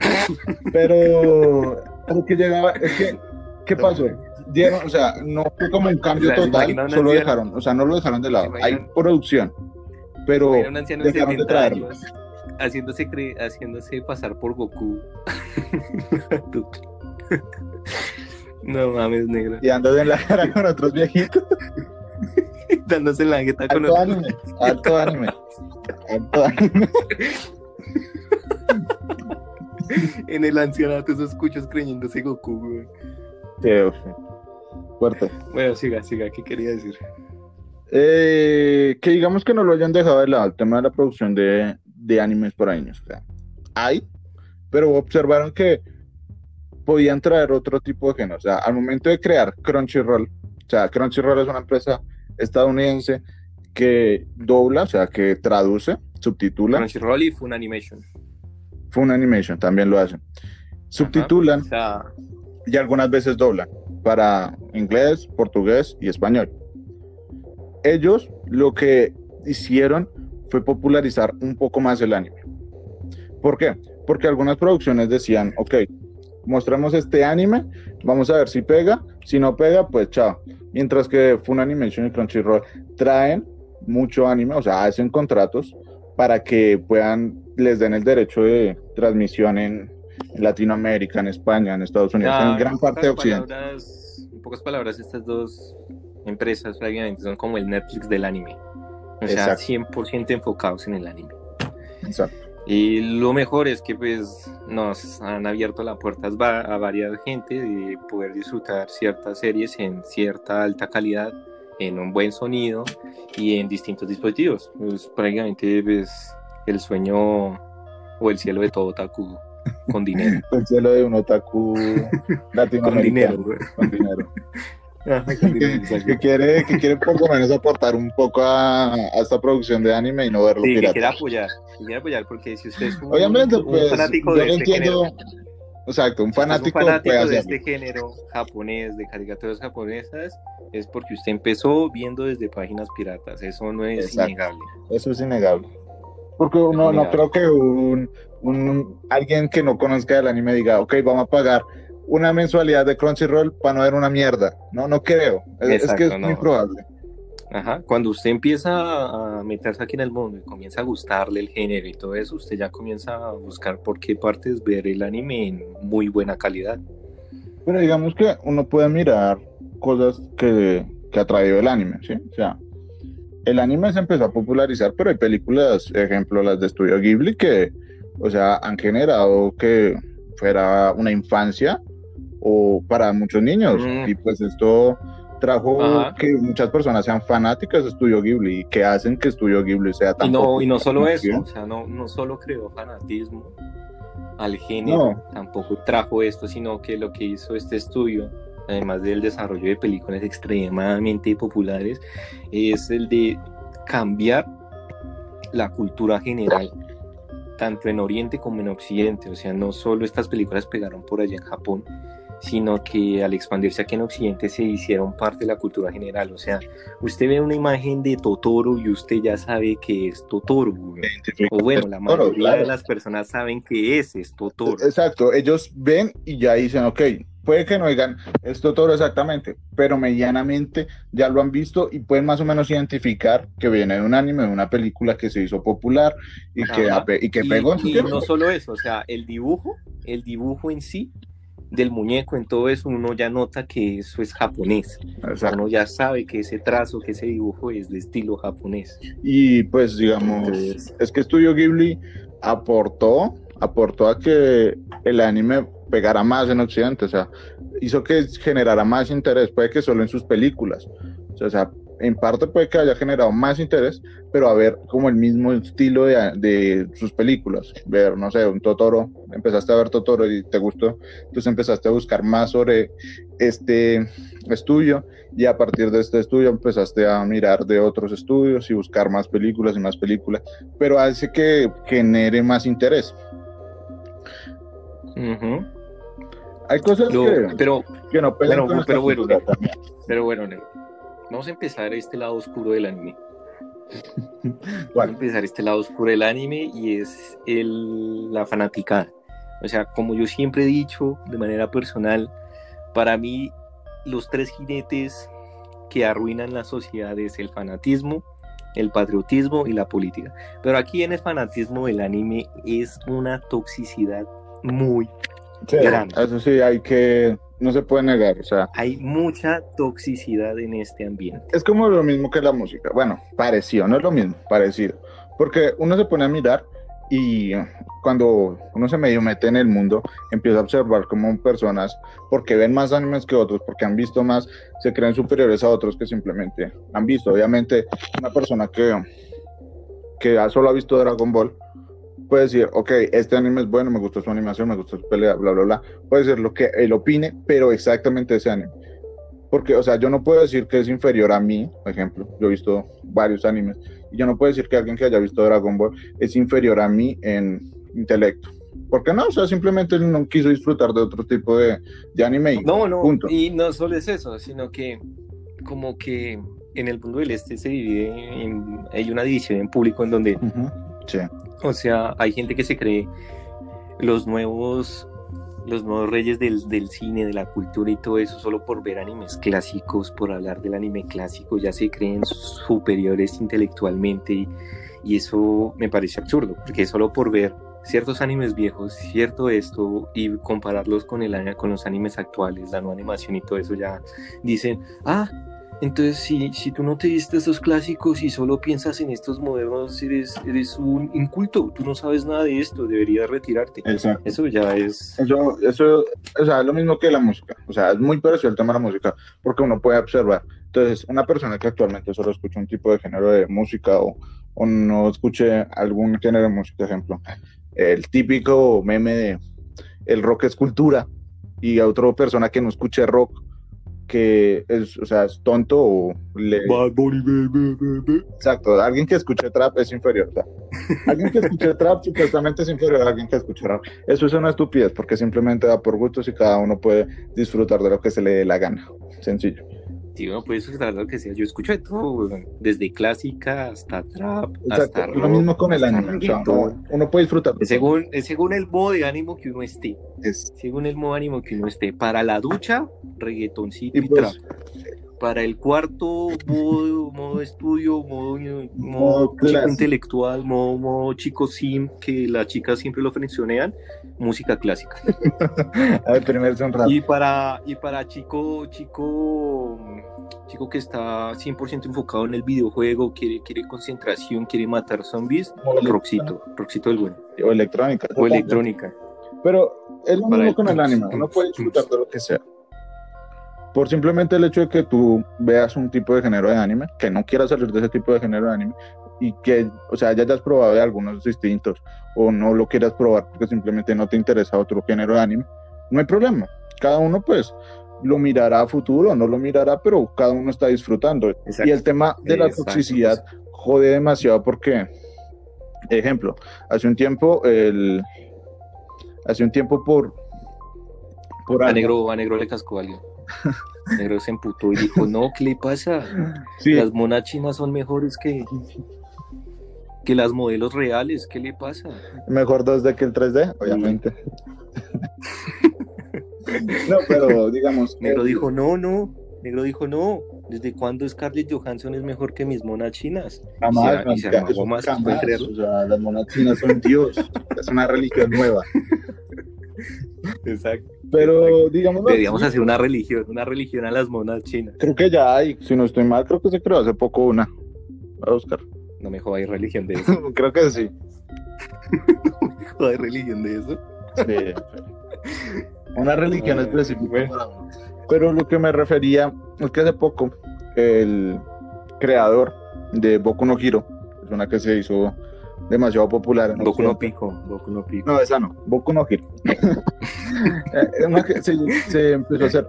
[SPEAKER 2] [laughs] pero, pero que llegaba, es que, ¿qué pasó? Dieron, o sea, no fue como un cambio
[SPEAKER 1] O sea, ¿se
[SPEAKER 2] total, solo
[SPEAKER 1] anciano?
[SPEAKER 2] dejaron, o sea, no lo dejaron de lado.
[SPEAKER 1] ¿Se
[SPEAKER 2] Hay producción, pero
[SPEAKER 1] de
[SPEAKER 2] dejaron de
[SPEAKER 1] 70
[SPEAKER 2] traerlo.
[SPEAKER 1] años haciéndose, cre- haciéndose pasar por Goku. [laughs] no mames, negro.
[SPEAKER 2] y andan en la cara con otros viejitos. [laughs]
[SPEAKER 1] Dándose la jeta con
[SPEAKER 2] Alto
[SPEAKER 1] otro.
[SPEAKER 2] anime, alto anime, alto anime. [laughs]
[SPEAKER 1] En el ancianato, esos cuchos creyéndose Goku, güey.
[SPEAKER 2] Sí, fuerte.
[SPEAKER 1] Bueno, siga, siga, ¿qué quería decir?
[SPEAKER 2] Eh, que digamos que no lo hayan dejado de lado el tema de la producción de, de animes para niños. O sea, hay, pero observaron que podían traer otro tipo de género. O sea, al momento de crear Crunchyroll, o sea, Crunchyroll es una empresa estadounidense que dobla, o sea, que traduce, subtitula.
[SPEAKER 1] Crunchyroll y Fun Animation.
[SPEAKER 2] Fun Animation también lo hacen. Subtitulan y algunas veces doblan para inglés, portugués y español. Ellos lo que hicieron fue popularizar un poco más el anime. ¿Por qué? Porque algunas producciones decían, ok, mostramos este anime, vamos a ver si pega, si no pega, pues chao. Mientras que Fun Animation y Crunchyroll traen mucho anime, o sea, hacen contratos para que puedan, les den el derecho de transmisión en, Latinoamérica, en España, en Estados Unidos, en gran parte de Occidente.
[SPEAKER 1] en pocas palabras, estas dos empresas prácticamente son como el Netflix del anime. O sea, 100% enfocados en el anime.
[SPEAKER 2] Exacto.
[SPEAKER 1] Y lo mejor es que pues nos han abierto las puertas a varias gente de poder disfrutar ciertas series en cierta alta calidad, en un buen sonido y en distintos dispositivos. Pues prácticamente pues, el sueño o el cielo de todo otaku con dinero. [laughs]
[SPEAKER 2] el cielo de un otaku [laughs] con dinero. Con dinero. que, quiere, que quiere por lo menos aportar un poco a, esta producción de anime y no verlo
[SPEAKER 1] sí, que quiere apoyar, que quiere apoyar porque si usted es un,
[SPEAKER 2] Obviamente, pues, fanático de este género, exacto, un fanático,
[SPEAKER 1] de este género japonés, de caricaturas japonesas, es porque usted empezó viendo desde páginas piratas, eso no es innegable.
[SPEAKER 2] Eso es innegable. Porque uno, no creo que un, un, alguien que no conozca el anime diga, ok, vamos a pagar una mensualidad de Crunchyroll para no ver una mierda. No, no creo. es que es muy probable.
[SPEAKER 1] Ajá. Cuando usted empieza a meterse aquí en el mundo y comienza a gustarle el género y todo eso, usted ya comienza a buscar por qué partes ver el anime en muy buena calidad.
[SPEAKER 2] Pero digamos que uno puede mirar cosas que, que ha traído el anime, ¿sí? O sea, el anime se empezó a popularizar, pero hay películas, ejemplo, las de Estudio Ghibli, que, o sea, han generado que fuera una infancia o para muchos niños. Mm. Y pues esto trajo que muchas personas sean fanáticas de Studio Ghibli y que hacen que Studio Ghibli sea tan
[SPEAKER 1] y no y no solo eso o sea no, no solo creó fanatismo al género tampoco trajo esto sino que lo que hizo este estudio además del desarrollo de películas extremadamente populares es el de cambiar la cultura general tanto en Oriente como en Occidente o sea no solo estas películas pegaron por allá en Japón sino que al expandirse aquí en Occidente se hicieron parte de la cultura general. O sea, usted ve una imagen de Totoro y usted ya sabe que es Totoro. O bueno, la mayoría de las personas saben que ese es Totoro.
[SPEAKER 2] Exacto, ellos ven y ya dicen, ok, puede que no digan es Totoro exactamente, pero medianamente ya lo han visto y pueden más o menos identificar que viene de un anime, de una película que se hizo popular y que, y que pegó.
[SPEAKER 1] y no solo eso, o sea, el dibujo, el dibujo en sí del muñeco, en todo eso, uno ya nota que eso es japonés. Uno ya sabe que ese trazo, que ese dibujo es de estilo japonés.
[SPEAKER 2] Y pues digamos, es que Studio Ghibli aportó, aportó a que el anime pegara más en Occidente, o sea, hizo que generara más interés, puede que solo en sus películas. O sea, en parte puede que haya generado más interés, pero a ver como el mismo estilo de, sus películas. Ver, no sé, un Totoro, empezaste a ver Totoro y te gustó, entonces empezaste a buscar más sobre este estudio y a partir de este estudio empezaste a mirar de otros estudios y buscar más películas y más películas, pero hace que genere más interés. Hay cosas que,
[SPEAKER 1] pero,
[SPEAKER 2] que no
[SPEAKER 1] pero, pero bueno, pero bueno, Vamos a empezar este lado oscuro del anime. [laughs] Vamos a empezar este lado oscuro del anime y es el, la fanaticada. O sea, como yo siempre he dicho de manera personal, para mí los tres jinetes que arruinan la sociedad es el fanatismo, el patriotismo y la política. Pero aquí en el fanatismo del anime es una toxicidad muy grande.
[SPEAKER 2] Eso sí, hay que no se puede negar, o sea.
[SPEAKER 1] Hay mucha toxicidad en este ambiente.
[SPEAKER 2] Es como lo mismo que la música. Bueno, parecido, no es lo mismo, parecido. Porque uno se pone a mirar y cuando uno se medio mete en el mundo, empieza a observar como personas, porque ven más animes que otros, porque han visto más, se creen superiores a otros que simplemente han visto. Obviamente, una persona que, que solo ha visto Dragon Ball, puede decir, ok, este anime es bueno, me gustó su animación, me gustó su pelea, bla, bla, bla. Puede ser lo que él opine, pero exactamente ese anime. Porque, o sea, yo no puedo decir que es inferior a mí, por ejemplo, yo he visto varios animes, y yo no puedo decir que alguien que haya visto Dragon Ball es inferior a mí en intelecto. ¿Por qué no? O sea, simplemente él no quiso disfrutar de otro tipo de, de anime. Y
[SPEAKER 1] No, no,
[SPEAKER 2] punto.
[SPEAKER 1] y no solo es eso, sino que como que en el mundo del este se divide en, hay una división en público en donde,
[SPEAKER 2] Sí.
[SPEAKER 1] O sea, hay gente que se cree los nuevos, los nuevos reyes del, del cine, de la cultura y todo eso, solo por ver animes clásicos, por hablar del anime clásico, ya se creen superiores intelectualmente y, eso me parece absurdo, porque solo por ver ciertos animes viejos, cierto esto, y compararlos con, el, con los animes actuales, la nueva animación y todo eso, ya dicen, ah, entonces si, si tú no te viste esos clásicos y solo piensas en estos modernos, eres, eres un inculto, tú no sabes nada de esto, deberías retirarte.
[SPEAKER 2] Exacto.
[SPEAKER 1] Eso ya es...
[SPEAKER 2] Eso, eso, o sea, es lo mismo que la música. O sea, es muy parecido al tema de la música, porque uno puede observar. Entonces, una persona que actualmente solo escucha un tipo de género de música o, o no escuche algún género de música, ejemplo, el típico meme de el rock es cultura, y a otra persona que no escuche rock, que es, o sea, es tonto o le. Exacto, alguien que escuche trap es inferior. alguien que escuche [laughs] trap supuestamente es inferior a alguien que escuche rap. Eso es una estupidez porque simplemente da por gustos y cada uno puede disfrutar de lo que se le dé la gana. Sencillo.
[SPEAKER 1] Sí, uno puede disfrutar de lo que sea. Yo escucho de todo, desde clásica hasta trap,
[SPEAKER 2] Exacto.
[SPEAKER 1] hasta
[SPEAKER 2] Lo
[SPEAKER 1] rock,
[SPEAKER 2] mismo con el
[SPEAKER 1] hasta
[SPEAKER 2] anime. o sea,
[SPEAKER 1] reggaetón.
[SPEAKER 2] uno, uno puede disfrutar.
[SPEAKER 1] según, según el modo de ánimo que uno esté.
[SPEAKER 2] Es-
[SPEAKER 1] Según el modo de ánimo que uno esté. Para la ducha, reggaetoncito
[SPEAKER 2] y
[SPEAKER 1] y,
[SPEAKER 2] pues,
[SPEAKER 1] trap. Para el cuarto, modo, modo estudio, modo, chico intelectual, modo, modo chico sim, que las chicas siempre lo frencionean, música clásica. [laughs]
[SPEAKER 2] rato.
[SPEAKER 1] Y para, y para chico, chico, chico que está 100% enfocado en el videojuego, quiere, quiere concentración, quiere matar zombies,
[SPEAKER 2] O
[SPEAKER 1] Roxito, Roxito el bueno.
[SPEAKER 2] O electrónica.
[SPEAKER 1] O electrónica.
[SPEAKER 2] Pero es lo mismo con el anime. Uno puede disfrutar de lo que sea. Por simplemente el hecho de que tú veas un tipo de género de anime, que no quieras salir de ese tipo de género de anime, y que, o sea, ya hayas probado de algunos distintos, o no lo quieras probar porque simplemente no te interesa otro género de anime, no hay problema. Cada uno, pues, lo mirará a futuro, no lo mirará, pero cada uno está disfrutando.
[SPEAKER 1] Exacto.
[SPEAKER 2] Y el tema de la
[SPEAKER 1] Exacto.
[SPEAKER 2] toxicidad jode demasiado porque, ejemplo, hace un tiempo, el, hace un tiempo por, por
[SPEAKER 1] A
[SPEAKER 2] algo-
[SPEAKER 1] negro, a negro le cascó a alguien. [laughs] Negro se emputó y dijo, no, ¿qué le pasa?
[SPEAKER 2] sí,
[SPEAKER 1] Las monas chinas son mejores que, que las modelos reales, ¿qué le pasa?
[SPEAKER 2] mejor 2D que el 3D, obviamente. [laughs] no, pero digamos,
[SPEAKER 1] Negro dijo, no, no. Negro dijo, no. ¿Desde cuándo Scarlett Johansson es mejor que mis monas chinas?
[SPEAKER 2] jamás,
[SPEAKER 1] y se- y se
[SPEAKER 2] ya,
[SPEAKER 1] armó
[SPEAKER 2] eso
[SPEAKER 1] más,
[SPEAKER 2] jamás,
[SPEAKER 1] ¿pueden creerlo?
[SPEAKER 2] o sea, las monas chinas son Dios, es una religión nueva. [laughs]
[SPEAKER 1] Exacto.
[SPEAKER 2] Pero digamos,
[SPEAKER 1] Deberíamos hacer una religión, una religión a las monas chinas.
[SPEAKER 2] creo que ya hay, si no estoy mal, creo que se creó hace poco una. A buscar.
[SPEAKER 1] No me jodáis religión de eso. [laughs]
[SPEAKER 2] creo que sí. [laughs]
[SPEAKER 1] jodáis religión de eso.
[SPEAKER 2] Sí. Una religión
[SPEAKER 1] Ay,
[SPEAKER 2] específica.
[SPEAKER 1] bueno.
[SPEAKER 2] Pero lo que me refería es que hace poco el creador de Boku no Hero, es una que se hizo demasiado popular. en
[SPEAKER 1] Boku no pico, Boku no pico.
[SPEAKER 2] No, esa no, Boku no Hero. [laughs] Eh, se, se empezó a hacer,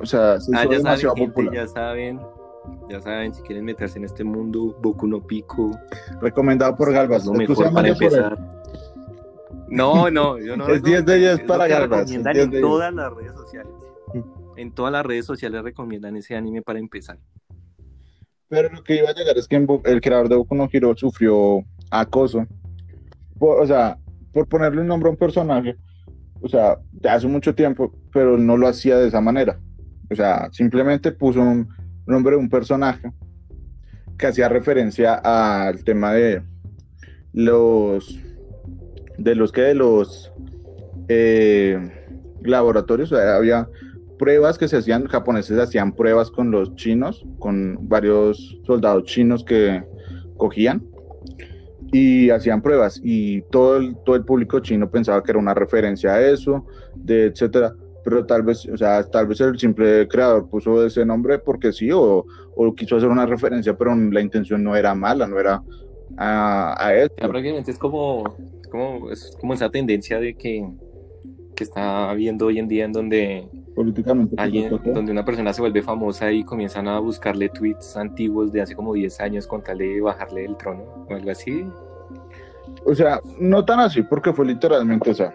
[SPEAKER 2] o sea, se
[SPEAKER 1] Ah,
[SPEAKER 2] hizo
[SPEAKER 1] ya
[SPEAKER 2] demasiado
[SPEAKER 1] saben, gente,
[SPEAKER 2] popular.
[SPEAKER 1] ya saben. Ya saben, si quieren meterse en este mundo, Boku no pico.
[SPEAKER 2] Recomendado por Galvas.
[SPEAKER 1] lo mejor para empezar. No, no, yo no.
[SPEAKER 2] Es 10 de 10
[SPEAKER 1] es lo
[SPEAKER 2] para
[SPEAKER 1] recomiendan
[SPEAKER 2] 10
[SPEAKER 1] en
[SPEAKER 2] de 10.
[SPEAKER 1] todas las redes sociales. En todas las redes sociales recomiendan ese anime para empezar.
[SPEAKER 2] Pero lo que iba a llegar es que el creador de Boku no Hero sufrió acoso. Por- o sea, por ponerle un nombre a un personaje, o sea, hace mucho tiempo, pero no lo hacía de esa manera. O sea, simplemente puso un nombre de un personaje que hacía referencia al tema de los de los que de los eh, laboratorios, o sea, había pruebas que se hacían, japoneses hacían pruebas con los chinos, con varios soldados chinos que cogían y hacían pruebas y todo el, todo el público chino pensaba que era una referencia a eso, de etcétera, pero tal vez, o sea, tal vez el simple creador puso ese nombre porque sí o, o quiso hacer una referencia, pero la intención no era mala, no era a, a eso.
[SPEAKER 1] Prácticamente es como, como, es como esa tendencia de que, que está habiendo hoy en día en donde
[SPEAKER 2] Políticamente.
[SPEAKER 1] alguien,
[SPEAKER 2] correcto.
[SPEAKER 1] donde una persona se vuelve famosa y comienzan a buscarle tweets antiguos de hace como 10 años con tal de bajarle del trono o algo así.
[SPEAKER 2] O sea, no tan así, porque fue literalmente, o sea,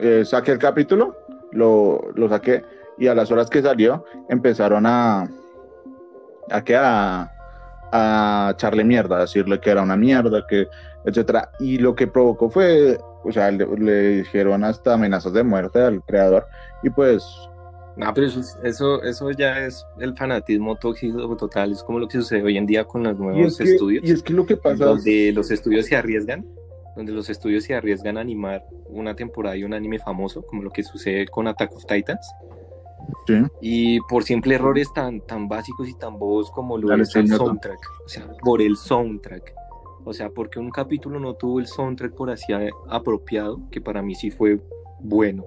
[SPEAKER 2] eh, saqué el capítulo, lo, lo saqué, y a las horas que salió, empezaron a, a, que a, a echarle mierda, a decirle que era una mierda, que, etcétera. Y lo que provocó fue, o sea, le, le dijeron hasta amenazas de muerte al creador, y pues,
[SPEAKER 1] No, pero eso, es- eso, eso ya es el fanatismo tóxico total. Es como lo que sucede hoy en día con los
[SPEAKER 2] y
[SPEAKER 1] nuevos
[SPEAKER 2] es, que,
[SPEAKER 1] estudios.
[SPEAKER 2] y es que lo que pasa,
[SPEAKER 1] donde los estudios se arriesgan, donde los estudios se arriesgan a animar una temporada y un anime famoso, como lo que sucede con Attack of Titans,
[SPEAKER 2] sí,
[SPEAKER 1] y por simple errores tan, tan básicos y tan bobos como lo es el soundtrack, o sea, por el soundtrack, o sea, porque un capítulo no tuvo el soundtrack por así a- apropiado, que para mí sí fue bueno.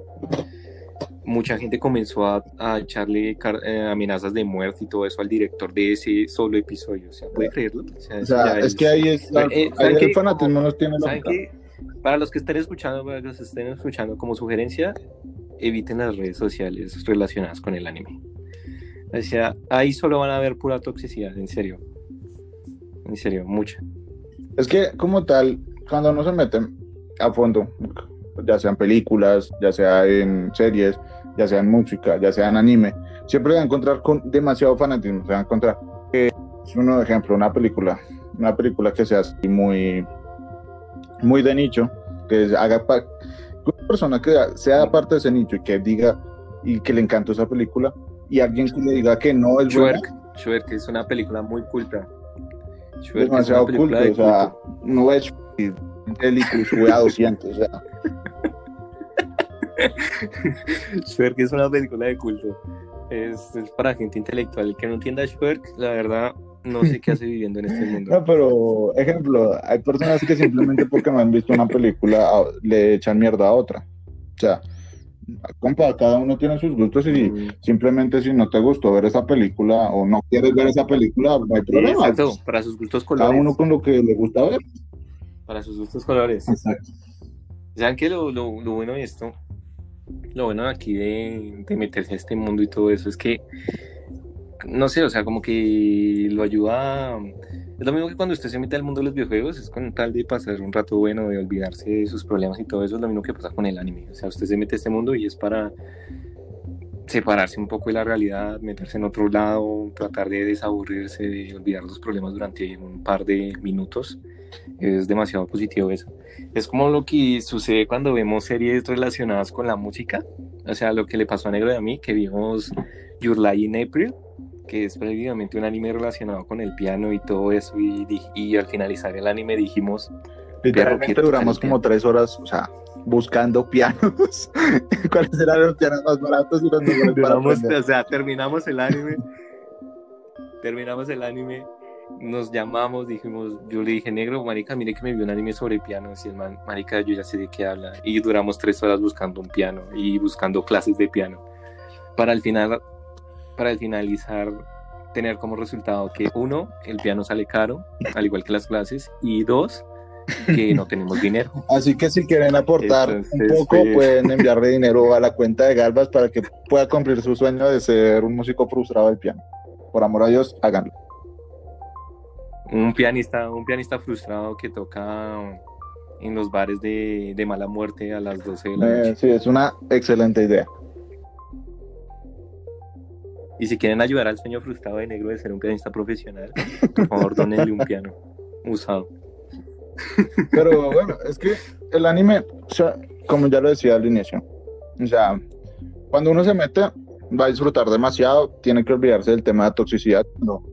[SPEAKER 1] Mucha gente comenzó a, a echarle eh, amenazas de muerte y todo eso al director de ese solo episodio. O sea, ¿puede creerlo? O sea,
[SPEAKER 2] o sea,
[SPEAKER 1] ya
[SPEAKER 2] es que ahí es, la-
[SPEAKER 1] Eh,
[SPEAKER 2] ahí
[SPEAKER 1] ¿saben
[SPEAKER 2] el fanatismo nos tiene
[SPEAKER 1] ¿Saben
[SPEAKER 2] loca.
[SPEAKER 1] qué? Para los que estén escuchando, para los que estén escuchando como sugerencia, eviten las redes sociales relacionadas con el anime. O sea, ahí solo van a ver pura toxicidad, en serio. En serio, mucha.
[SPEAKER 2] Es que como tal, cuando no se meten a fondo, ya sean películas, ya sea en series, ya sea en música, ya sea en anime, siempre van a encontrar con demasiado fanatismo. Se van a encontrar que es un ejemplo, una película, una película que sea así muy, muy de nicho, que haga pa- una persona que sea parte de ese nicho y que diga y que le encantó esa película y alguien que le diga que no es buena,
[SPEAKER 1] es una película muy culta. Es
[SPEAKER 2] demasiado
[SPEAKER 1] película
[SPEAKER 2] culto,
[SPEAKER 1] de
[SPEAKER 2] o sea, no es él y sube a 200, o sea, [laughs]
[SPEAKER 1] Shrek es una película de culto. Es, es para gente intelectual. El que no entienda Shrek, la verdad, no sé qué hace viviendo en este mundo.
[SPEAKER 2] No, pero, ejemplo, hay personas que simplemente porque no han visto una película le echan mierda a otra. O sea, compa, cada uno tiene sus gustos y simplemente si no te gustó ver esa película o no quieres ver esa película, no hay problema.
[SPEAKER 1] exacto, para sus gustos
[SPEAKER 2] Cada
[SPEAKER 1] colores.
[SPEAKER 2] uno con lo que le gusta ver.
[SPEAKER 1] Para sus gustos colores.
[SPEAKER 2] Exacto.
[SPEAKER 1] ¿Saben qué? Lo, lo, lo bueno de esto, lo bueno de aquí de, de meterse a este mundo y todo eso es que, no sé, o sea, como que lo ayuda. Es lo mismo que cuando usted se mete al mundo de los videojuegos, es con tal de pasar un rato bueno, de olvidarse de sus problemas y todo eso, es lo mismo que pasa con el anime. O sea, usted se mete a este mundo y es para separarse un poco de la realidad, meterse en otro lado, tratar de desaburrirse, de olvidar los problemas durante un par de minutos. Es demasiado positivo eso. Es como lo que sucede cuando vemos series relacionadas con la música. O sea, lo que le pasó a Negro y a mí, que vimos Your Lie in April, que es prácticamente un anime relacionado con el piano y todo eso. Y, y al finalizar el anime dijimos,
[SPEAKER 2] Literalmente duramos como tres horas, o sea, buscando pianos. [laughs] ¿Cuáles eran los pianos más baratos y los mejores para
[SPEAKER 1] duramos,
[SPEAKER 2] aprender?
[SPEAKER 1] o sea, terminamos el anime, terminamos el anime, nos llamamos, dijimos, yo le dije, negro, marica, mire que me vio un anime sobre pianos y el man, marica, yo ya sé de qué habla. Y duramos tres horas buscando un piano y buscando clases de piano. Para al final, para al finalizar, tener como resultado que uno, el piano sale caro, al igual que las clases, y dos, que no [laughs] tenemos dinero.
[SPEAKER 2] Así que si quieren aportar un poco,
[SPEAKER 1] pues-
[SPEAKER 2] pueden [laughs] enviarle dinero a la cuenta de Galvas para que pueda cumplir su sueño de ser un músico frustrado del piano. Por amor a Dios, háganlo.
[SPEAKER 1] Un pianista, un pianista frustrado que toca en los bares de, de mala muerte a las 12 de la
[SPEAKER 2] Eh,
[SPEAKER 1] noche.
[SPEAKER 2] sí, es una excelente idea.
[SPEAKER 1] Y si quieren ayudar al sueño frustrado de negro de ser un pianista profesional, por favor, donenle un piano usado.
[SPEAKER 2] Pero bueno, es que el anime, o sea, como ya lo decía al inicio, o sea, cuando uno se mete, va a disfrutar demasiado, tiene que olvidarse del tema de toxicidad. No.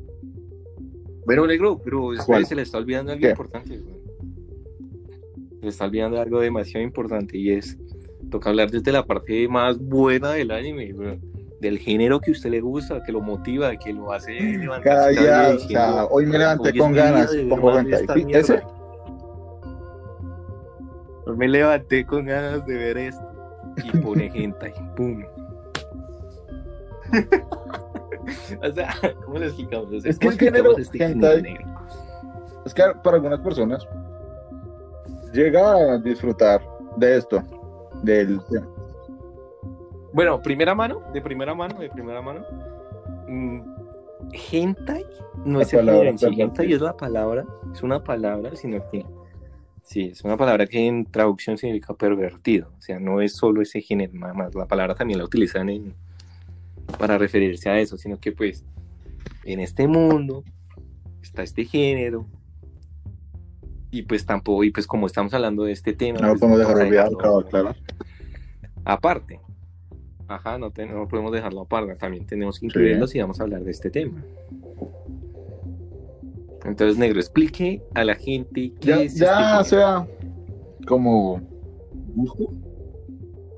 [SPEAKER 1] Bueno, negro, pero espere, se le está olvidando algo
[SPEAKER 2] ¿Qué?
[SPEAKER 1] importante. Se le está olvidando algo demasiado importante y es, toca hablar desde la parte más buena del anime, güey. Del género que usted le gusta, que lo motiva, que lo hace levantarse
[SPEAKER 2] Cada día, o sea, hoy me levanté
[SPEAKER 1] "Hoy es
[SPEAKER 2] con ganas, ese.
[SPEAKER 1] Hoy me levanté con ganas de ver esto. Y pone [laughs] hentai, pum. [laughs] o sea, ¿cómo lo explicamos? O sea,
[SPEAKER 2] Es que
[SPEAKER 1] ¿cómo
[SPEAKER 2] el género
[SPEAKER 1] este género negro?
[SPEAKER 2] Es que para algunas personas llega a disfrutar de esto, del
[SPEAKER 1] Bueno, primera mano, de primera mano, de primera mano. mm, hentai no
[SPEAKER 2] La
[SPEAKER 1] es el
[SPEAKER 2] palabra,
[SPEAKER 1] sí,
[SPEAKER 2] perdón,
[SPEAKER 1] hentai es la palabra, es una palabra, sino que sí, es una palabra que en traducción significa pervertido, o sea, no es solo ese género, nada más, la palabra también la utilizan en, para referirse a eso, sino que pues en este mundo está este género y pues tampoco, y pues como estamos hablando de este tema,
[SPEAKER 2] No
[SPEAKER 1] pues,
[SPEAKER 2] podemos dejar
[SPEAKER 1] dejarlo-
[SPEAKER 2] claro, claro.
[SPEAKER 1] aparte. Ajá, no, te- no podemos dejarlo aparte, también tenemos que incluirlo si vamos a hablar de este tema. Entonces, negro, explique a la gente qué
[SPEAKER 2] Ya,
[SPEAKER 1] es
[SPEAKER 2] ya
[SPEAKER 1] este
[SPEAKER 2] sea como gusto.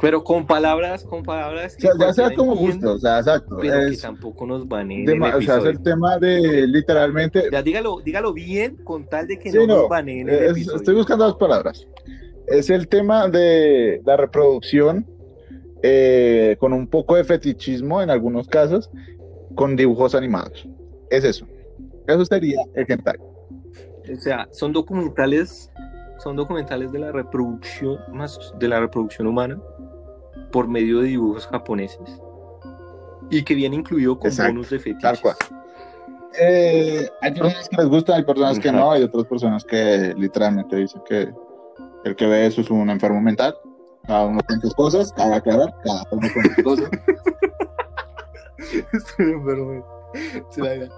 [SPEAKER 1] Pero con palabras, con palabras
[SPEAKER 2] O
[SPEAKER 1] que
[SPEAKER 2] sea, ya sea como gusto, o sea, exacto.
[SPEAKER 1] pero que tampoco nos baneen
[SPEAKER 2] de
[SPEAKER 1] el
[SPEAKER 2] o sea, es el tema de literalmente.
[SPEAKER 1] Ya dígalo, dígalo bien con tal de que
[SPEAKER 2] Sí,
[SPEAKER 1] no,
[SPEAKER 2] no,
[SPEAKER 1] nos baneen
[SPEAKER 2] es- estoy buscando dos palabras. Es el tema de la reproducción eh, con un poco de fetichismo en algunos casos, con dibujos animados. Es eso. Eso sería el hentai.
[SPEAKER 1] O sea, son documentales, son documentales de la reproducción más de la reproducción humana por medio de dibujos japoneses y que viene incluido con
[SPEAKER 2] Exacto,
[SPEAKER 1] bonus de fetiches.
[SPEAKER 2] tal cual. Eh, hay personas que les gusta, hay personas que no, hay otras personas que literalmente dicen que el que ve eso es un enfermo mental. Cada uno con sus cosas, cada aclarar, cada uno con sus cosas. [laughs]
[SPEAKER 1] Estoy enfermo. Se la-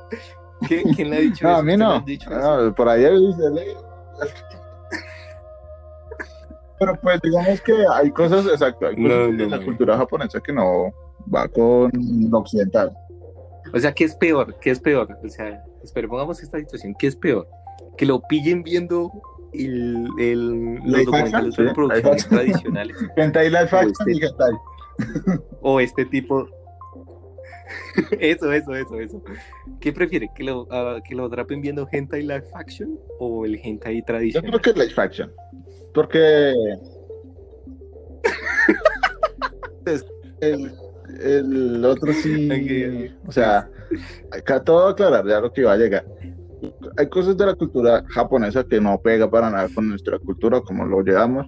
[SPEAKER 1] ¿Qué- ¿Quién le ha dicho
[SPEAKER 2] No,
[SPEAKER 1] eso?
[SPEAKER 2] a mí
[SPEAKER 1] ¿Usted le
[SPEAKER 2] no.
[SPEAKER 1] dicho eso?
[SPEAKER 2] No, por ahí dice. Pero pues digamos que hay cosas, exacto, hay
[SPEAKER 1] No,
[SPEAKER 2] cosas
[SPEAKER 1] no,
[SPEAKER 2] en la
[SPEAKER 1] no.
[SPEAKER 2] cultura japonesa que no va con lo occidental.
[SPEAKER 1] O sea, ¿qué es peor? ¿Qué es peor? O sea, espera, pongamos esta situación. ¿Qué es peor? Que lo pillen viendo el, el- los documentales de producciones tradicionales [laughs] este- [laughs] o este tipo. [laughs] eso, eso, eso, eso. ¿Qué prefiere? ¿Que lo, ah, que lo atrapen viendo hentai live action o el hentai
[SPEAKER 2] Yo
[SPEAKER 1] tradicional?
[SPEAKER 2] creo que es live action. Porque el, el otro sí. O sea, acá todo aclarar ya lo que iba a llegar. Hay cosas de la cultura japonesa que no pega para nada con nuestra cultura, como lo llevamos.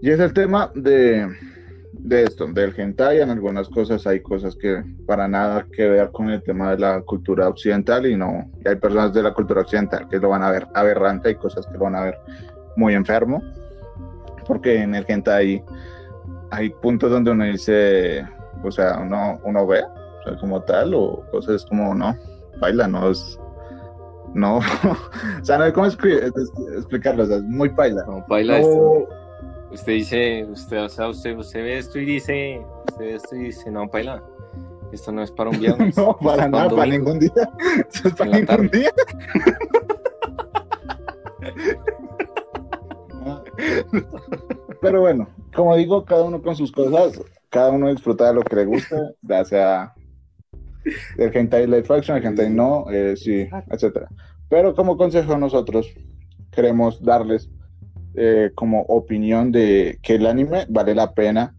[SPEAKER 2] Y es el tema de, de esto, del hentai. En algunas cosas hay cosas que para nada que ver con el tema de la cultura occidental y no. Y hay personas de la cultura occidental que lo van a ver aberrante, hay cosas que lo van a ver muy enfermo. Porque en el hentai hay puntos donde uno dice, o sea, uno, uno ve, o sea, como tal, o cosas como, no, baila, no es. No, [laughs] o sea, no hay cómo explicarlo, o sea, es muy paila.
[SPEAKER 1] No, baila
[SPEAKER 2] No,
[SPEAKER 1] esto. Usted dice, usted, o sea, usted, usted ve esto y dice, usted ve esto y dice, no, baila. Esto no es para un viernes. [laughs]
[SPEAKER 2] no,
[SPEAKER 1] esto
[SPEAKER 2] para nada, para
[SPEAKER 1] domingo".
[SPEAKER 2] ningún día. [laughs] Eso es para ningún
[SPEAKER 1] tarde.
[SPEAKER 2] día. Pero bueno, como digo, cada uno con sus cosas, cada uno disfruta de lo que le gusta, ya sea el hentai live action, el hentai no, eh, sí, etcétera. Pero como consejo nosotros queremos darles eh, como opinión de que el anime vale la pena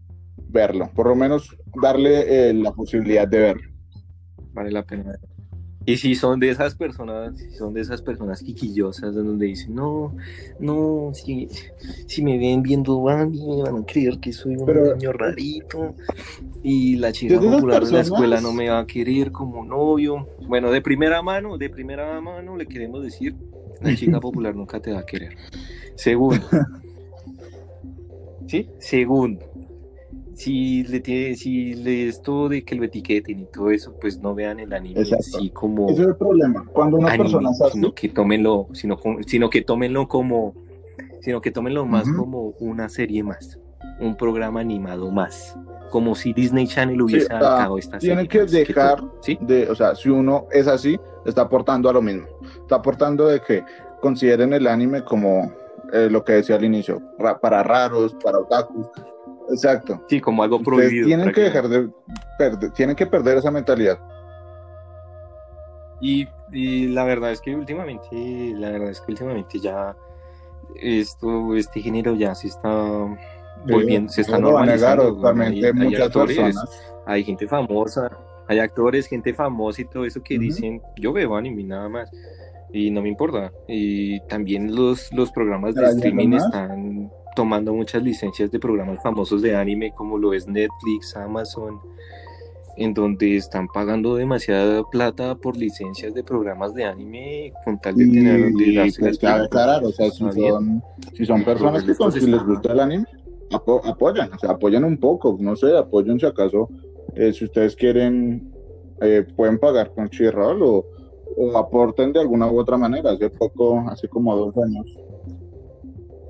[SPEAKER 2] verlo, por lo menos darle eh, la posibilidad de verlo.
[SPEAKER 1] Vale la pena. Y si son de esas personas, si son de esas personas quiquillosas donde dicen, no, no, si, si me ven viendo Bambi, me van a creer que soy un
[SPEAKER 2] Pero-
[SPEAKER 1] niño rarito y la chica popular de la escuela no me va a querer como novio. Bueno, de primera mano, de primera mano le queremos decir, la chica popular nunca te va a querer. Segundo. [laughs] ¿Sí? Segundo. Si le tiene, si le esto de que lo etiqueten y todo eso, pues no vean el anime
[SPEAKER 2] Exacto.
[SPEAKER 1] así como
[SPEAKER 2] Ese es el problema. Cuando una
[SPEAKER 1] anime,
[SPEAKER 2] persona
[SPEAKER 1] sino que tómenlo, sino, sino que tómenlo como, sino que tómenlo más como una serie más, un programa animado más, como si Disney Channel hubiese
[SPEAKER 2] Sí, ah,
[SPEAKER 1] adaptado esta serie.
[SPEAKER 2] tienen que dejar
[SPEAKER 1] ¿sí?
[SPEAKER 2] de, o sea, si uno es así, está aportando a lo mismo. Está aportando de que consideren el anime como eh, lo que decía al inicio, ra- para raros, para otakus. Exacto.
[SPEAKER 1] Sí, como algo
[SPEAKER 2] Ustedes
[SPEAKER 1] prohibido.
[SPEAKER 2] tienen que dejar
[SPEAKER 1] prácticamente.
[SPEAKER 2] de perder, tienen que perder esa mentalidad.
[SPEAKER 1] Y, y la verdad es que últimamente, la verdad es que últimamente ya esto, este género ya se está volviendo, se está
[SPEAKER 2] No lo va a negar
[SPEAKER 1] normalizando. hay- hay
[SPEAKER 2] muchas
[SPEAKER 1] actores,
[SPEAKER 2] personas.
[SPEAKER 1] hay gente famosa, hay actores, gente famosa y todo eso que dicen, yo veo anime nada más. Y no me importa. Y también los, los programas de streaming están tomando muchas licencias de programas famosos de anime, como lo es Netflix, Amazon, en donde están pagando demasiada plata por licencias de programas de anime con tal de tener
[SPEAKER 2] y, pues aclarar, o sea, si son, si son personas que si les gusta el anime, apoyan, o sea, apoyan un poco, no sé, apoyen si acaso, eh, si ustedes quieren, eh, pueden pagar con Chirral o, o aporten de alguna u otra manera, hace poco, hace como dos años.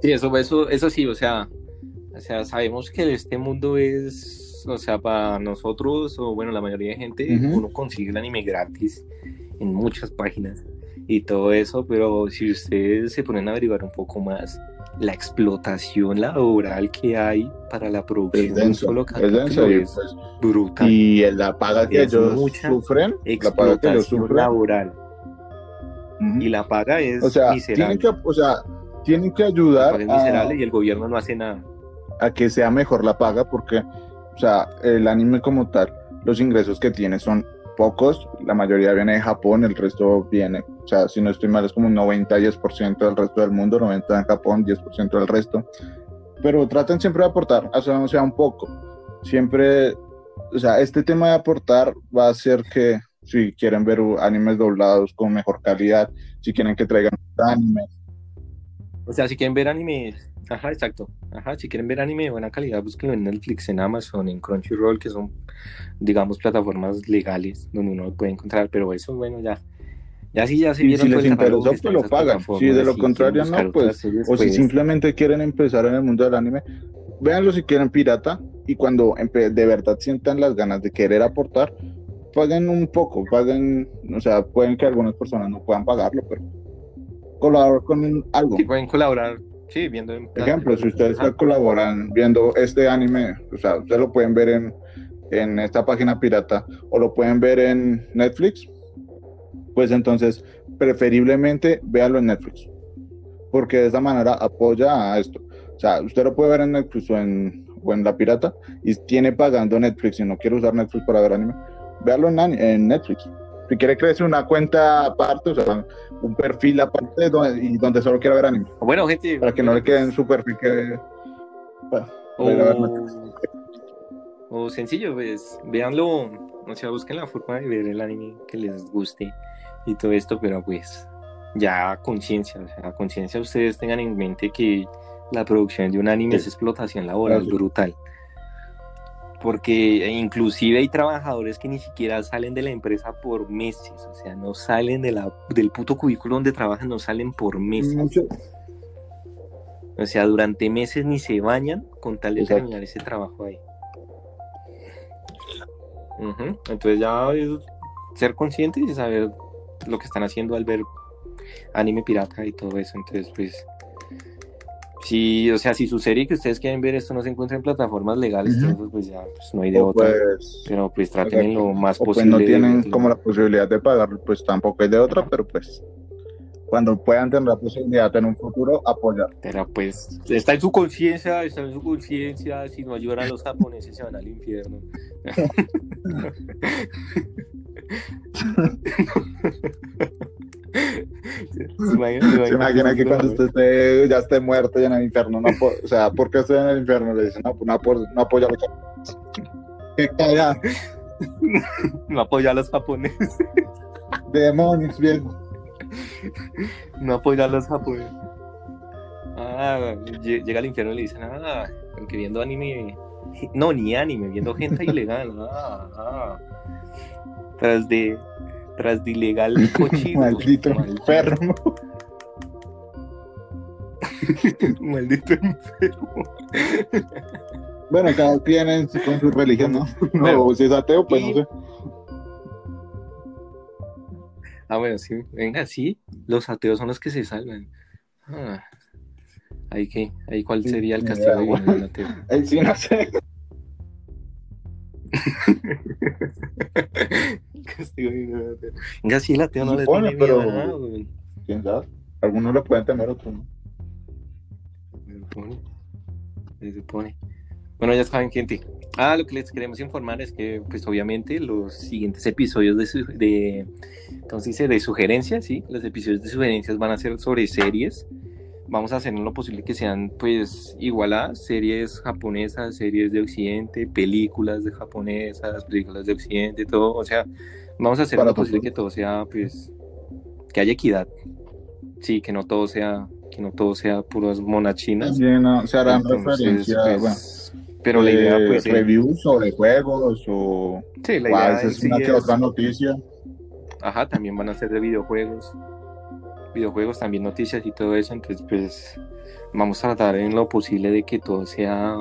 [SPEAKER 1] Sí, eso, eso, eso sí, o sea, o sea, sabemos que este mundo es o sea, para nosotros, o bueno, la mayoría de gente, uno consigue el anime gratis en muchas páginas y todo eso, pero si ustedes se ponen a averiguar un poco más, la explotación laboral que hay para la producción de un solo capítulo es, pues, brutal.
[SPEAKER 2] Y la paga que ellos sufren, la paga que ellos sufren.
[SPEAKER 1] laboral. Y la paga es
[SPEAKER 2] o sea,
[SPEAKER 1] miserable.
[SPEAKER 2] Que, o sea, tienen que ayudar.
[SPEAKER 1] es miserable y el gobierno no hace nada.
[SPEAKER 2] A que sea mejor la paga porque o sea, el anime como tal, los ingresos que tiene son pocos, la mayoría viene de Japón, el resto viene, o sea, si no estoy mal, es como un 90-10% del resto del mundo, 90% en Japón, 10% del resto. Pero traten siempre de aportar, o sea, un poco. Siempre, o sea, este tema de aportar va a hacer que si quieren ver animes doblados con mejor calidad, si quieren que traigan animes.
[SPEAKER 1] O sea, si quieren ver animes Ajá, exacto. Ajá, si quieren ver anime de buena calidad, búsquenlo en Netflix, en Amazon, en Crunchyroll, que son, digamos, plataformas legales donde uno lo puede encontrar, pero eso, bueno, ya. Ya sí, ya se vieron
[SPEAKER 2] Si les interesó, pues lo pagan. Si de lo contrario no, pues. O si pues simplemente quieren empezar en el mundo del anime, véanlo si quieren pirata y cuando de verdad sientan las ganas de querer aportar, paguen un poco, paguen, o sea, pueden que algunas personas no puedan pagarlo, pero colaborar con algo.
[SPEAKER 1] Sí, pueden colaborar Sí, viendo
[SPEAKER 2] en Ejemplo, si ustedes colaboran viendo este anime, o sea, ustedes lo pueden ver en, en esta página pirata o lo pueden ver en Netflix, pues entonces preferiblemente véalo en Netflix, porque de esa manera apoya a esto. O sea, usted lo puede ver en Netflix o en, o en la pirata y tiene pagando Netflix y no quiere usar Netflix para ver anime, véalo en, en Netflix. Si quiere crearse una cuenta aparte, o sea, un perfil aparte donde, y donde solo quiera ver anime.
[SPEAKER 1] Bueno, gente.
[SPEAKER 2] Para que no le quede en su perfil que.
[SPEAKER 1] o, sencillo, pues véanlo, o sea, busquen la forma de ver el anime que les guste y todo esto, pero pues ya conciencia, o sea, conciencia ustedes tengan en mente que la producción de un anime es explotación laboral brutal porque inclusive hay trabajadores que ni siquiera salen de la empresa por meses, o sea, no salen de la, del puto cubículo donde trabajan, no salen por meses. O sea, durante meses ni se bañan con tal de terminar ese trabajo ahí. Entonces ya es ser conscientes y saber lo que están haciendo al ver anime pirata y todo eso. Entonces, pues si, o sea, si su serie que ustedes quieren ver esto no se encuentra en plataformas legales, entonces pues ya pues, no hay de otra. Pues, pero pues traten en lo más posible.
[SPEAKER 2] Pues no tienen como la posibilidad de pagar, pues tampoco hay de otra, pero pues cuando puedan tener la posibilidad en un futuro, apoyar.
[SPEAKER 1] Pero pues está en su conciencia, está en su conciencia, si no ayudan a los japoneses se van al infierno. [laughs] [laughs] [laughs]
[SPEAKER 2] Se imagina, que cuando usted esté, ya esté muerto y en el infierno, no o sea, ¿por qué estoy en el infierno? Le dicen, no, no, no apoya a los japoneses. [laughs]
[SPEAKER 1] No apoya a los japoneses.
[SPEAKER 2] Demonios, viejo.
[SPEAKER 1] No apoya a los japoneses. Ah, llega al infierno y le dicen, ah, que viendo anime. No, ni anime, viendo gente [laughs] ilegal. Ah, ah. Tras de tras de ilegal [laughs] cochino.
[SPEAKER 2] Maldito enfermo. [laughs]
[SPEAKER 1] Maldito enfermo.
[SPEAKER 2] Bueno, cada quien con su religión, ¿no? [laughs] No, si es ateo, pues no sé.
[SPEAKER 1] Ah, bueno, sí. Venga, sí. Los ateos son los que se salvan. Ah. Ahí que, ahí cuál sería el castigo de un ateo.
[SPEAKER 2] Ahí sí no sé. [laughs]
[SPEAKER 1] Castigo Venga, sí, la tía no le tiene miedo nada,
[SPEAKER 2] ¿Quién sabe? Algunos lo pueden temer, otros no.
[SPEAKER 1] Se supone. Se supone. Bueno, ya saben, gente. Ah, lo que les queremos informar es que, pues obviamente, los siguientes episodios de, de, entonces, de sugerencias, ¿sí? Los episodios de sugerencias van a ser sobre series. Vamos a hacer lo posible que sean, pues, igualadas, series japonesas, series de Occidente, películas de japonesas, películas de Occidente, todo. O sea, vamos a hacer lo posible que todo sea, pues, que haya equidad. Sí, que no todo sea, que no todo sea puras monachinas.
[SPEAKER 2] no, se harán referencias, pues, pero la idea pues reviews sobre juegos o
[SPEAKER 1] sí, la idea
[SPEAKER 2] es una que otra noticia
[SPEAKER 1] ajá también van a ser de videojuegos videojuegos también noticias y todo eso entonces pues vamos a tratar en lo posible de que todo sea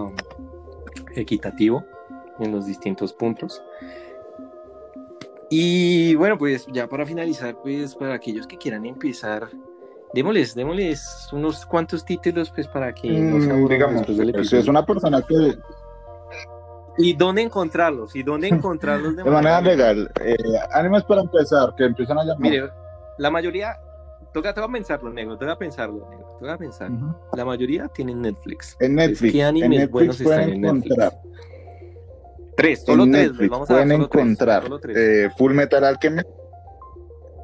[SPEAKER 1] equitativo en los distintos puntos y bueno pues ya para finalizar pues para aquellos que quieran empezar démosles, démosles unos cuantos títulos pues para que
[SPEAKER 2] no se mm, digamos, pues, es una persona que
[SPEAKER 1] ¿Y dónde encontrarlos? ¿Y dónde [laughs] encontrarlos
[SPEAKER 2] de, manera, legal? Eh, animes para empezar, que empiezan a llamar.
[SPEAKER 1] Mire, la mayoría, toca, toca pensarlo, negro, toca pensarlo, negro, toca pensar. La mayoría tienen Netflix.
[SPEAKER 2] En Netflix.
[SPEAKER 1] ¿Qué animes
[SPEAKER 2] en Netflix
[SPEAKER 1] buenos están en Netflix? Tres, solo
[SPEAKER 2] en
[SPEAKER 1] tres.
[SPEAKER 2] Netflix
[SPEAKER 1] vamos a
[SPEAKER 2] pueden encontrar eh, Full Metal Alchemist.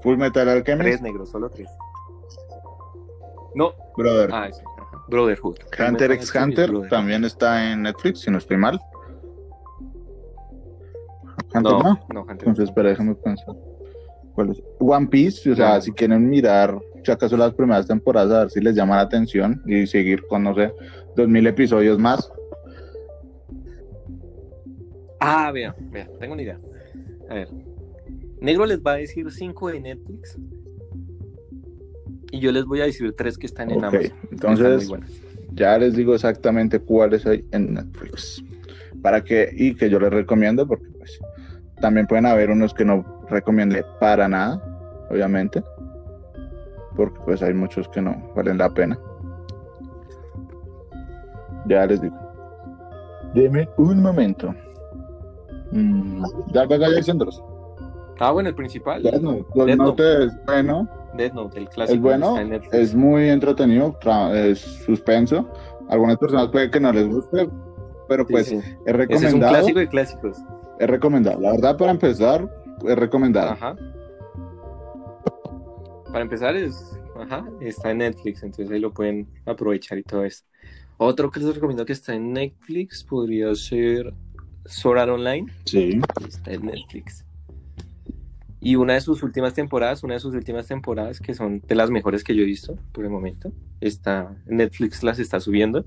[SPEAKER 2] Full Metal Alchemist.
[SPEAKER 1] Tres negros, solo tres. No.
[SPEAKER 2] Brother.
[SPEAKER 1] Ah, sí. Brotherhood.
[SPEAKER 2] Hunter x Hunter también está en Netflix, si no estoy mal.
[SPEAKER 1] Hunter no. no? no
[SPEAKER 2] Hunter Entonces, espera, déjame pensar. One Piece, o sea, si quieren mirar, si acaso las primeras temporadas, a ver si les llama la atención y seguir con, no sé, dos mil episodios más.
[SPEAKER 1] Ah, vea, vea, tengo una idea. A ver, Negro les va a decir cinco de Netflix y yo les voy a decir tres que están en Amazon.
[SPEAKER 2] Entonces, ya les digo exactamente cuáles hay en Netflix. Para que, y que yo les recomiendo, porque también pueden haber unos que no recomiende para nada, obviamente. Porque pues hay muchos que no valen la pena. Ya les digo. Deme un momento. Mm, ya dos.
[SPEAKER 1] Ah, bueno, el principal.
[SPEAKER 2] Death Note, es bueno.
[SPEAKER 1] Death Note, el clásico.
[SPEAKER 2] Es bueno, es muy entretenido, es suspenso. Algunas personas puede que no les guste, pero pues es recomendado. Ese es un
[SPEAKER 1] clásico de clásicos.
[SPEAKER 2] Es recomendado. La verdad, para empezar, es recomendado.
[SPEAKER 1] Ajá. Para empezar, es, ajá, está en Netflix, entonces ahí lo pueden aprovechar y todo eso. Otro que les recomiendo que está en Netflix podría ser Sword Online.
[SPEAKER 2] Sí.
[SPEAKER 1] Está en Netflix. Y una de sus últimas temporadas, una de sus últimas temporadas que son de las mejores que yo he visto por el momento, está Netflix las está subiendo.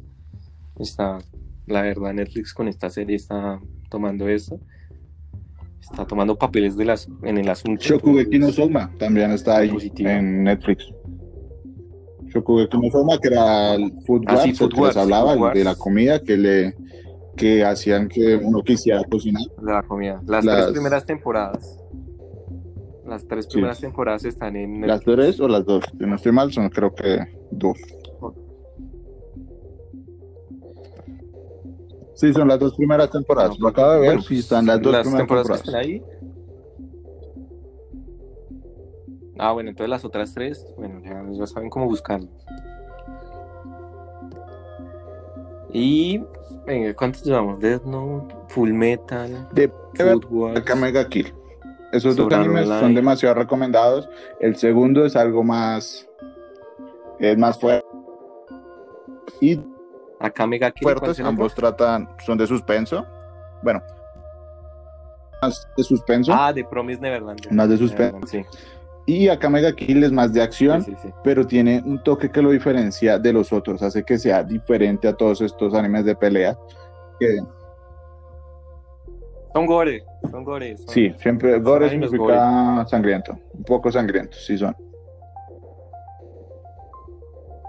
[SPEAKER 1] Está, la verdad, Netflix con esta serie está tomando eso. Está tomando papeles de las, en el asunto.
[SPEAKER 2] Shokugeki no Soma también está ahí en Netflix. Shokugeki no Soma, que era el food ah, que hablaba, de la comida que le que hacían que uno quisiera cocinar.
[SPEAKER 1] De la comida. Las, las... tres primeras temporadas. Las tres primeras temporadas están en.
[SPEAKER 2] ¿Las tres o las dos? Si no estoy mal, son creo que dos. Sí, son las dos primeras temporadas. Lo acabo de ver, sí, están las dos
[SPEAKER 1] las
[SPEAKER 2] primeras
[SPEAKER 1] temporadas. Que están ahí. Ah, bueno, entonces las otras tres, bueno, ya, saben cómo buscarlas. Y, venga, ¿cuántos llevamos? Death Note, Full Metal,
[SPEAKER 2] de. Mega Kill. Esos dos animes son demasiado recomendados. El segundo es algo más. Es más fuerte. Y.
[SPEAKER 1] Acá Mega
[SPEAKER 2] fuertes, ambos tratan. Son de suspenso. Bueno. Más de suspenso.
[SPEAKER 1] Ah, de Promise Neverland.
[SPEAKER 2] Más de suspenso. sí. Y acá Mega Kill es más de acción, pero tiene un toque que lo diferencia de los otros, hace que sea diferente a todos estos animes de pelea. Que,
[SPEAKER 1] son gore, son gore.
[SPEAKER 2] sí, siempre gore significa sangriento, un poco sangriento, sí son.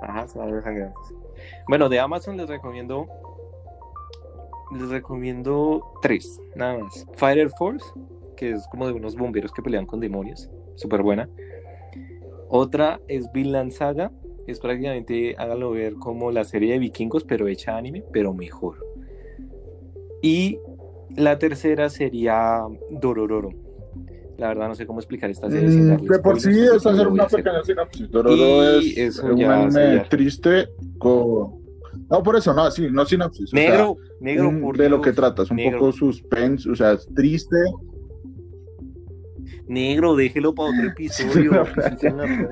[SPEAKER 1] Ajá, son sangrientos. Bueno, de Amazon les recomiendo les recomiendo tres, nada más. Fire Force, que es como de unos bomberos que pelean con demonios, súper buena. Otra es Vinland Saga, es prácticamente, háganlo ver como la serie de vikingos, pero hecha anime, pero mejor. Y la tercera sería Dorororo. La verdad no sé cómo explicar esta serie.
[SPEAKER 2] Mm, de por sí es hacer una pequeña sinopsis. Dororo es, un anime triste, No, por eso, no, sí, no sinopsis. o sea,
[SPEAKER 1] Negro, negro,
[SPEAKER 2] un-
[SPEAKER 1] por
[SPEAKER 2] de lo
[SPEAKER 1] Dios,
[SPEAKER 2] que tratas, un
[SPEAKER 1] negro.
[SPEAKER 2] poco suspense, o sea, es triste.
[SPEAKER 1] Negro, déjelo para otro [laughs] episodio.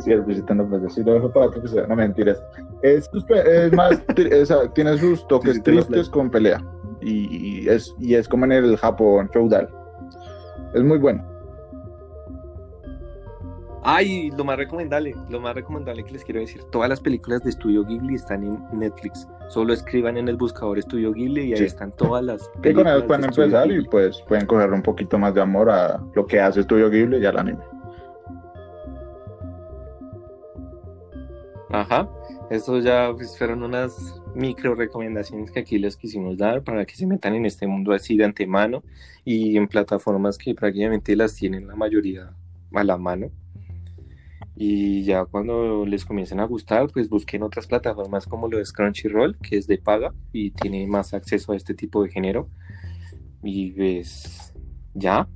[SPEAKER 2] Sí, [laughs] es visitando sí, lo dejo para otro episodio, no mentiras. Es, es más, sea, tiene sus toques
[SPEAKER 1] Visitando
[SPEAKER 2] tristes con pelea. Y, y es, y es como en el Japón feudal. Es muy bueno.
[SPEAKER 1] Ay, lo más recomendable, lo más recomendable que les quiero decir, todas las películas de Estudio Ghibli están en Netflix. Solo escriban en el buscador Estudio Ghibli y ahí
[SPEAKER 2] Sí.
[SPEAKER 1] están todas las
[SPEAKER 2] Que con
[SPEAKER 1] películas.
[SPEAKER 2] ellos pueden
[SPEAKER 1] de Estudio
[SPEAKER 2] empezar y pues pueden cogerle un poquito más de amor a lo que hace Estudio Ghibli y al anime.
[SPEAKER 1] Ajá. Estos ya pues, fueron unas micro recomendaciones que aquí les quisimos dar para que se metan en este mundo así de antemano y en plataformas que prácticamente las tienen la mayoría a la mano. Y ya cuando les comiencen a gustar, pues busquen otras plataformas como lo es Crunchyroll, que es de paga y tiene más acceso a este tipo de género. Y pues ya,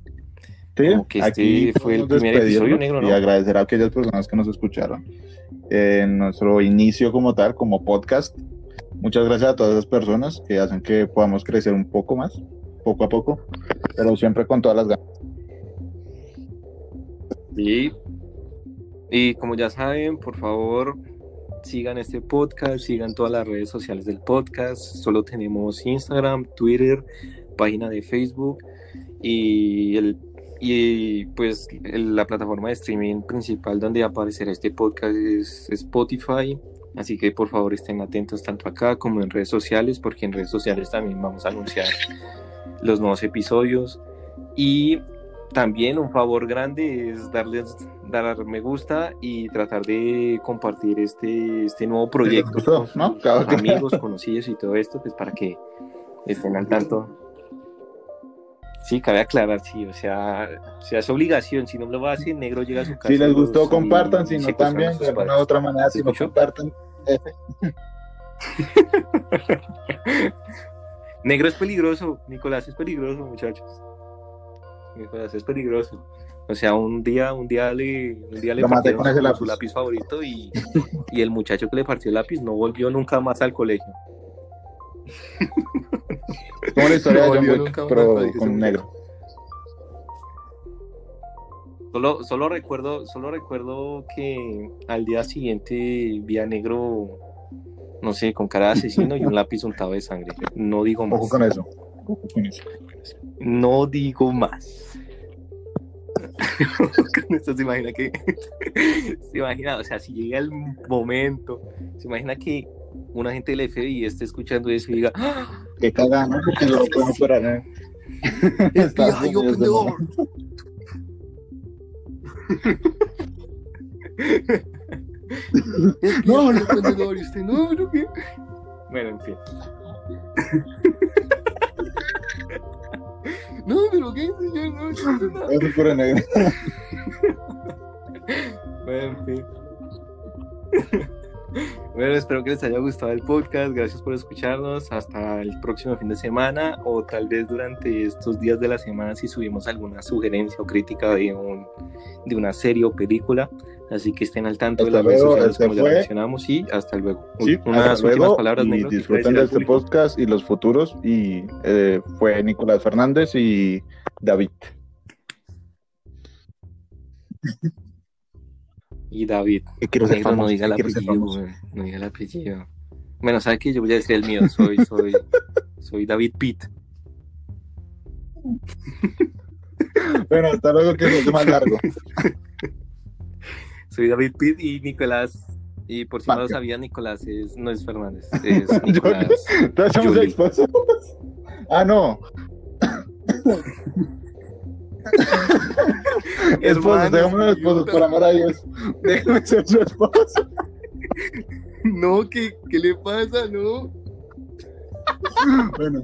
[SPEAKER 2] Sí,
[SPEAKER 1] Como que este fue el primer episodio, negro,
[SPEAKER 2] Y
[SPEAKER 1] ¿no?
[SPEAKER 2] agradecer a aquellas personas que nos escucharon en nuestro inicio como tal, como podcast. Muchas gracias a todas esas personas que hacen que podamos crecer un poco más, poco a poco, pero siempre con todas las ganas.
[SPEAKER 1] Y, y como ya saben, por favor, sigan este podcast, sigan todas las redes sociales del podcast. Solo tenemos Instagram, Twitter, página de Facebook y el y pues el- la plataforma de streaming principal donde aparecerá este podcast es Spotify. Así que por favor estén atentos tanto acá como en redes sociales, porque en redes sociales también vamos a anunciar los nuevos episodios. Y también un favor grande es darles dar me gusta y tratar de compartir este, este nuevo proyecto
[SPEAKER 2] gustó,
[SPEAKER 1] con amigos, conocidos y todo esto, pues para que estén al tanto. Sí, cabe aclarar, sí, o sea, o sea, es obligación, si no lo hacer, negro llega a su casa.
[SPEAKER 2] Si les gustó, compartan, si no también, de alguna otra manera, si no compartan, F. [laughs]
[SPEAKER 1] Negro es peligroso, Nicolás es peligroso, muchachos. Nicolás es peligroso. O sea, un día, un día le, un día le partieron su,
[SPEAKER 2] lápiz.
[SPEAKER 1] su lápiz favorito y, y el muchacho que le partió el lápiz no volvió nunca más al colegio.
[SPEAKER 2] Es como la historia
[SPEAKER 1] No
[SPEAKER 2] de John Wick, pero con
[SPEAKER 1] muriera.
[SPEAKER 2] negro.
[SPEAKER 1] Solo, solo recuerdo, solo recuerdo que al día siguiente vi a negro, no sé, con cara de asesino y un lápiz untado de sangre. No digo más.
[SPEAKER 2] Ojo con eso. Ojo con eso.
[SPEAKER 1] No digo más. [laughs] Con esto se imagina que. [laughs] se imagina, o sea, si llega el momento, se imagina que un agente del FBI esté escuchando eso y diga: ¡Ah!
[SPEAKER 2] Qué cagada, ¿no? Porque no lo. ¿eh?
[SPEAKER 1] FBI, open the door. No, no, usted, no, pero qué. Bueno, en fin. no, [laughs] pero qué, señor, no, no.
[SPEAKER 2] Eso es puro negro. [laughs]
[SPEAKER 1] Bueno, en fin. Bueno, espero que les haya gustado el podcast. Gracias por escucharnos. Hasta el próximo fin de semana o tal vez durante estos días de la semana si subimos alguna sugerencia o crítica de, un, de una serie o película. Así que estén al tanto de las redes
[SPEAKER 2] luego,
[SPEAKER 1] sociales
[SPEAKER 2] este
[SPEAKER 1] como ya
[SPEAKER 2] fue-
[SPEAKER 1] mencionamos y hasta luego.
[SPEAKER 2] Sí,
[SPEAKER 1] Unas
[SPEAKER 2] hasta
[SPEAKER 1] últimas
[SPEAKER 2] luego
[SPEAKER 1] palabras,
[SPEAKER 2] y disfruten de este podcast y los futuros y eh, fue Nicolás Fernández y David. [laughs]
[SPEAKER 1] Y David.
[SPEAKER 2] Que quiero ser
[SPEAKER 1] Negro, no diga el apellido, güey, no diga el apellido. Bueno, ¿sabes qué? Yo voy a decir el mío. Soy, soy, soy David Pitt.
[SPEAKER 2] Bueno, hasta luego que hace más largo. [laughs]
[SPEAKER 1] Soy David Pitt y Nicolás. Y por si no lo sabía, Nicolás es, no es Fernández, es [laughs]
[SPEAKER 2] Yo-
[SPEAKER 1] Nicolás.
[SPEAKER 2] Esposos. Ah, no. [laughs] [laughs]
[SPEAKER 1] Hermanos,
[SPEAKER 2] déjame
[SPEAKER 1] idiota.
[SPEAKER 2] por amor a Dios. Déjame ser su esposo. [laughs]
[SPEAKER 1] No, ¿qué, ¿qué le pasa? No, [laughs]
[SPEAKER 2] Bueno,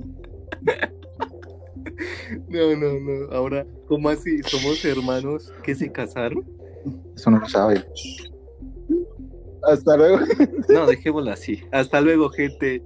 [SPEAKER 1] no, no, no. Ahora, ¿cómo así? ¿Somos hermanos que se casaron?
[SPEAKER 2] eso no lo sabe. Hasta luego.
[SPEAKER 1] No, dejémoslo así. Hasta luego, gente.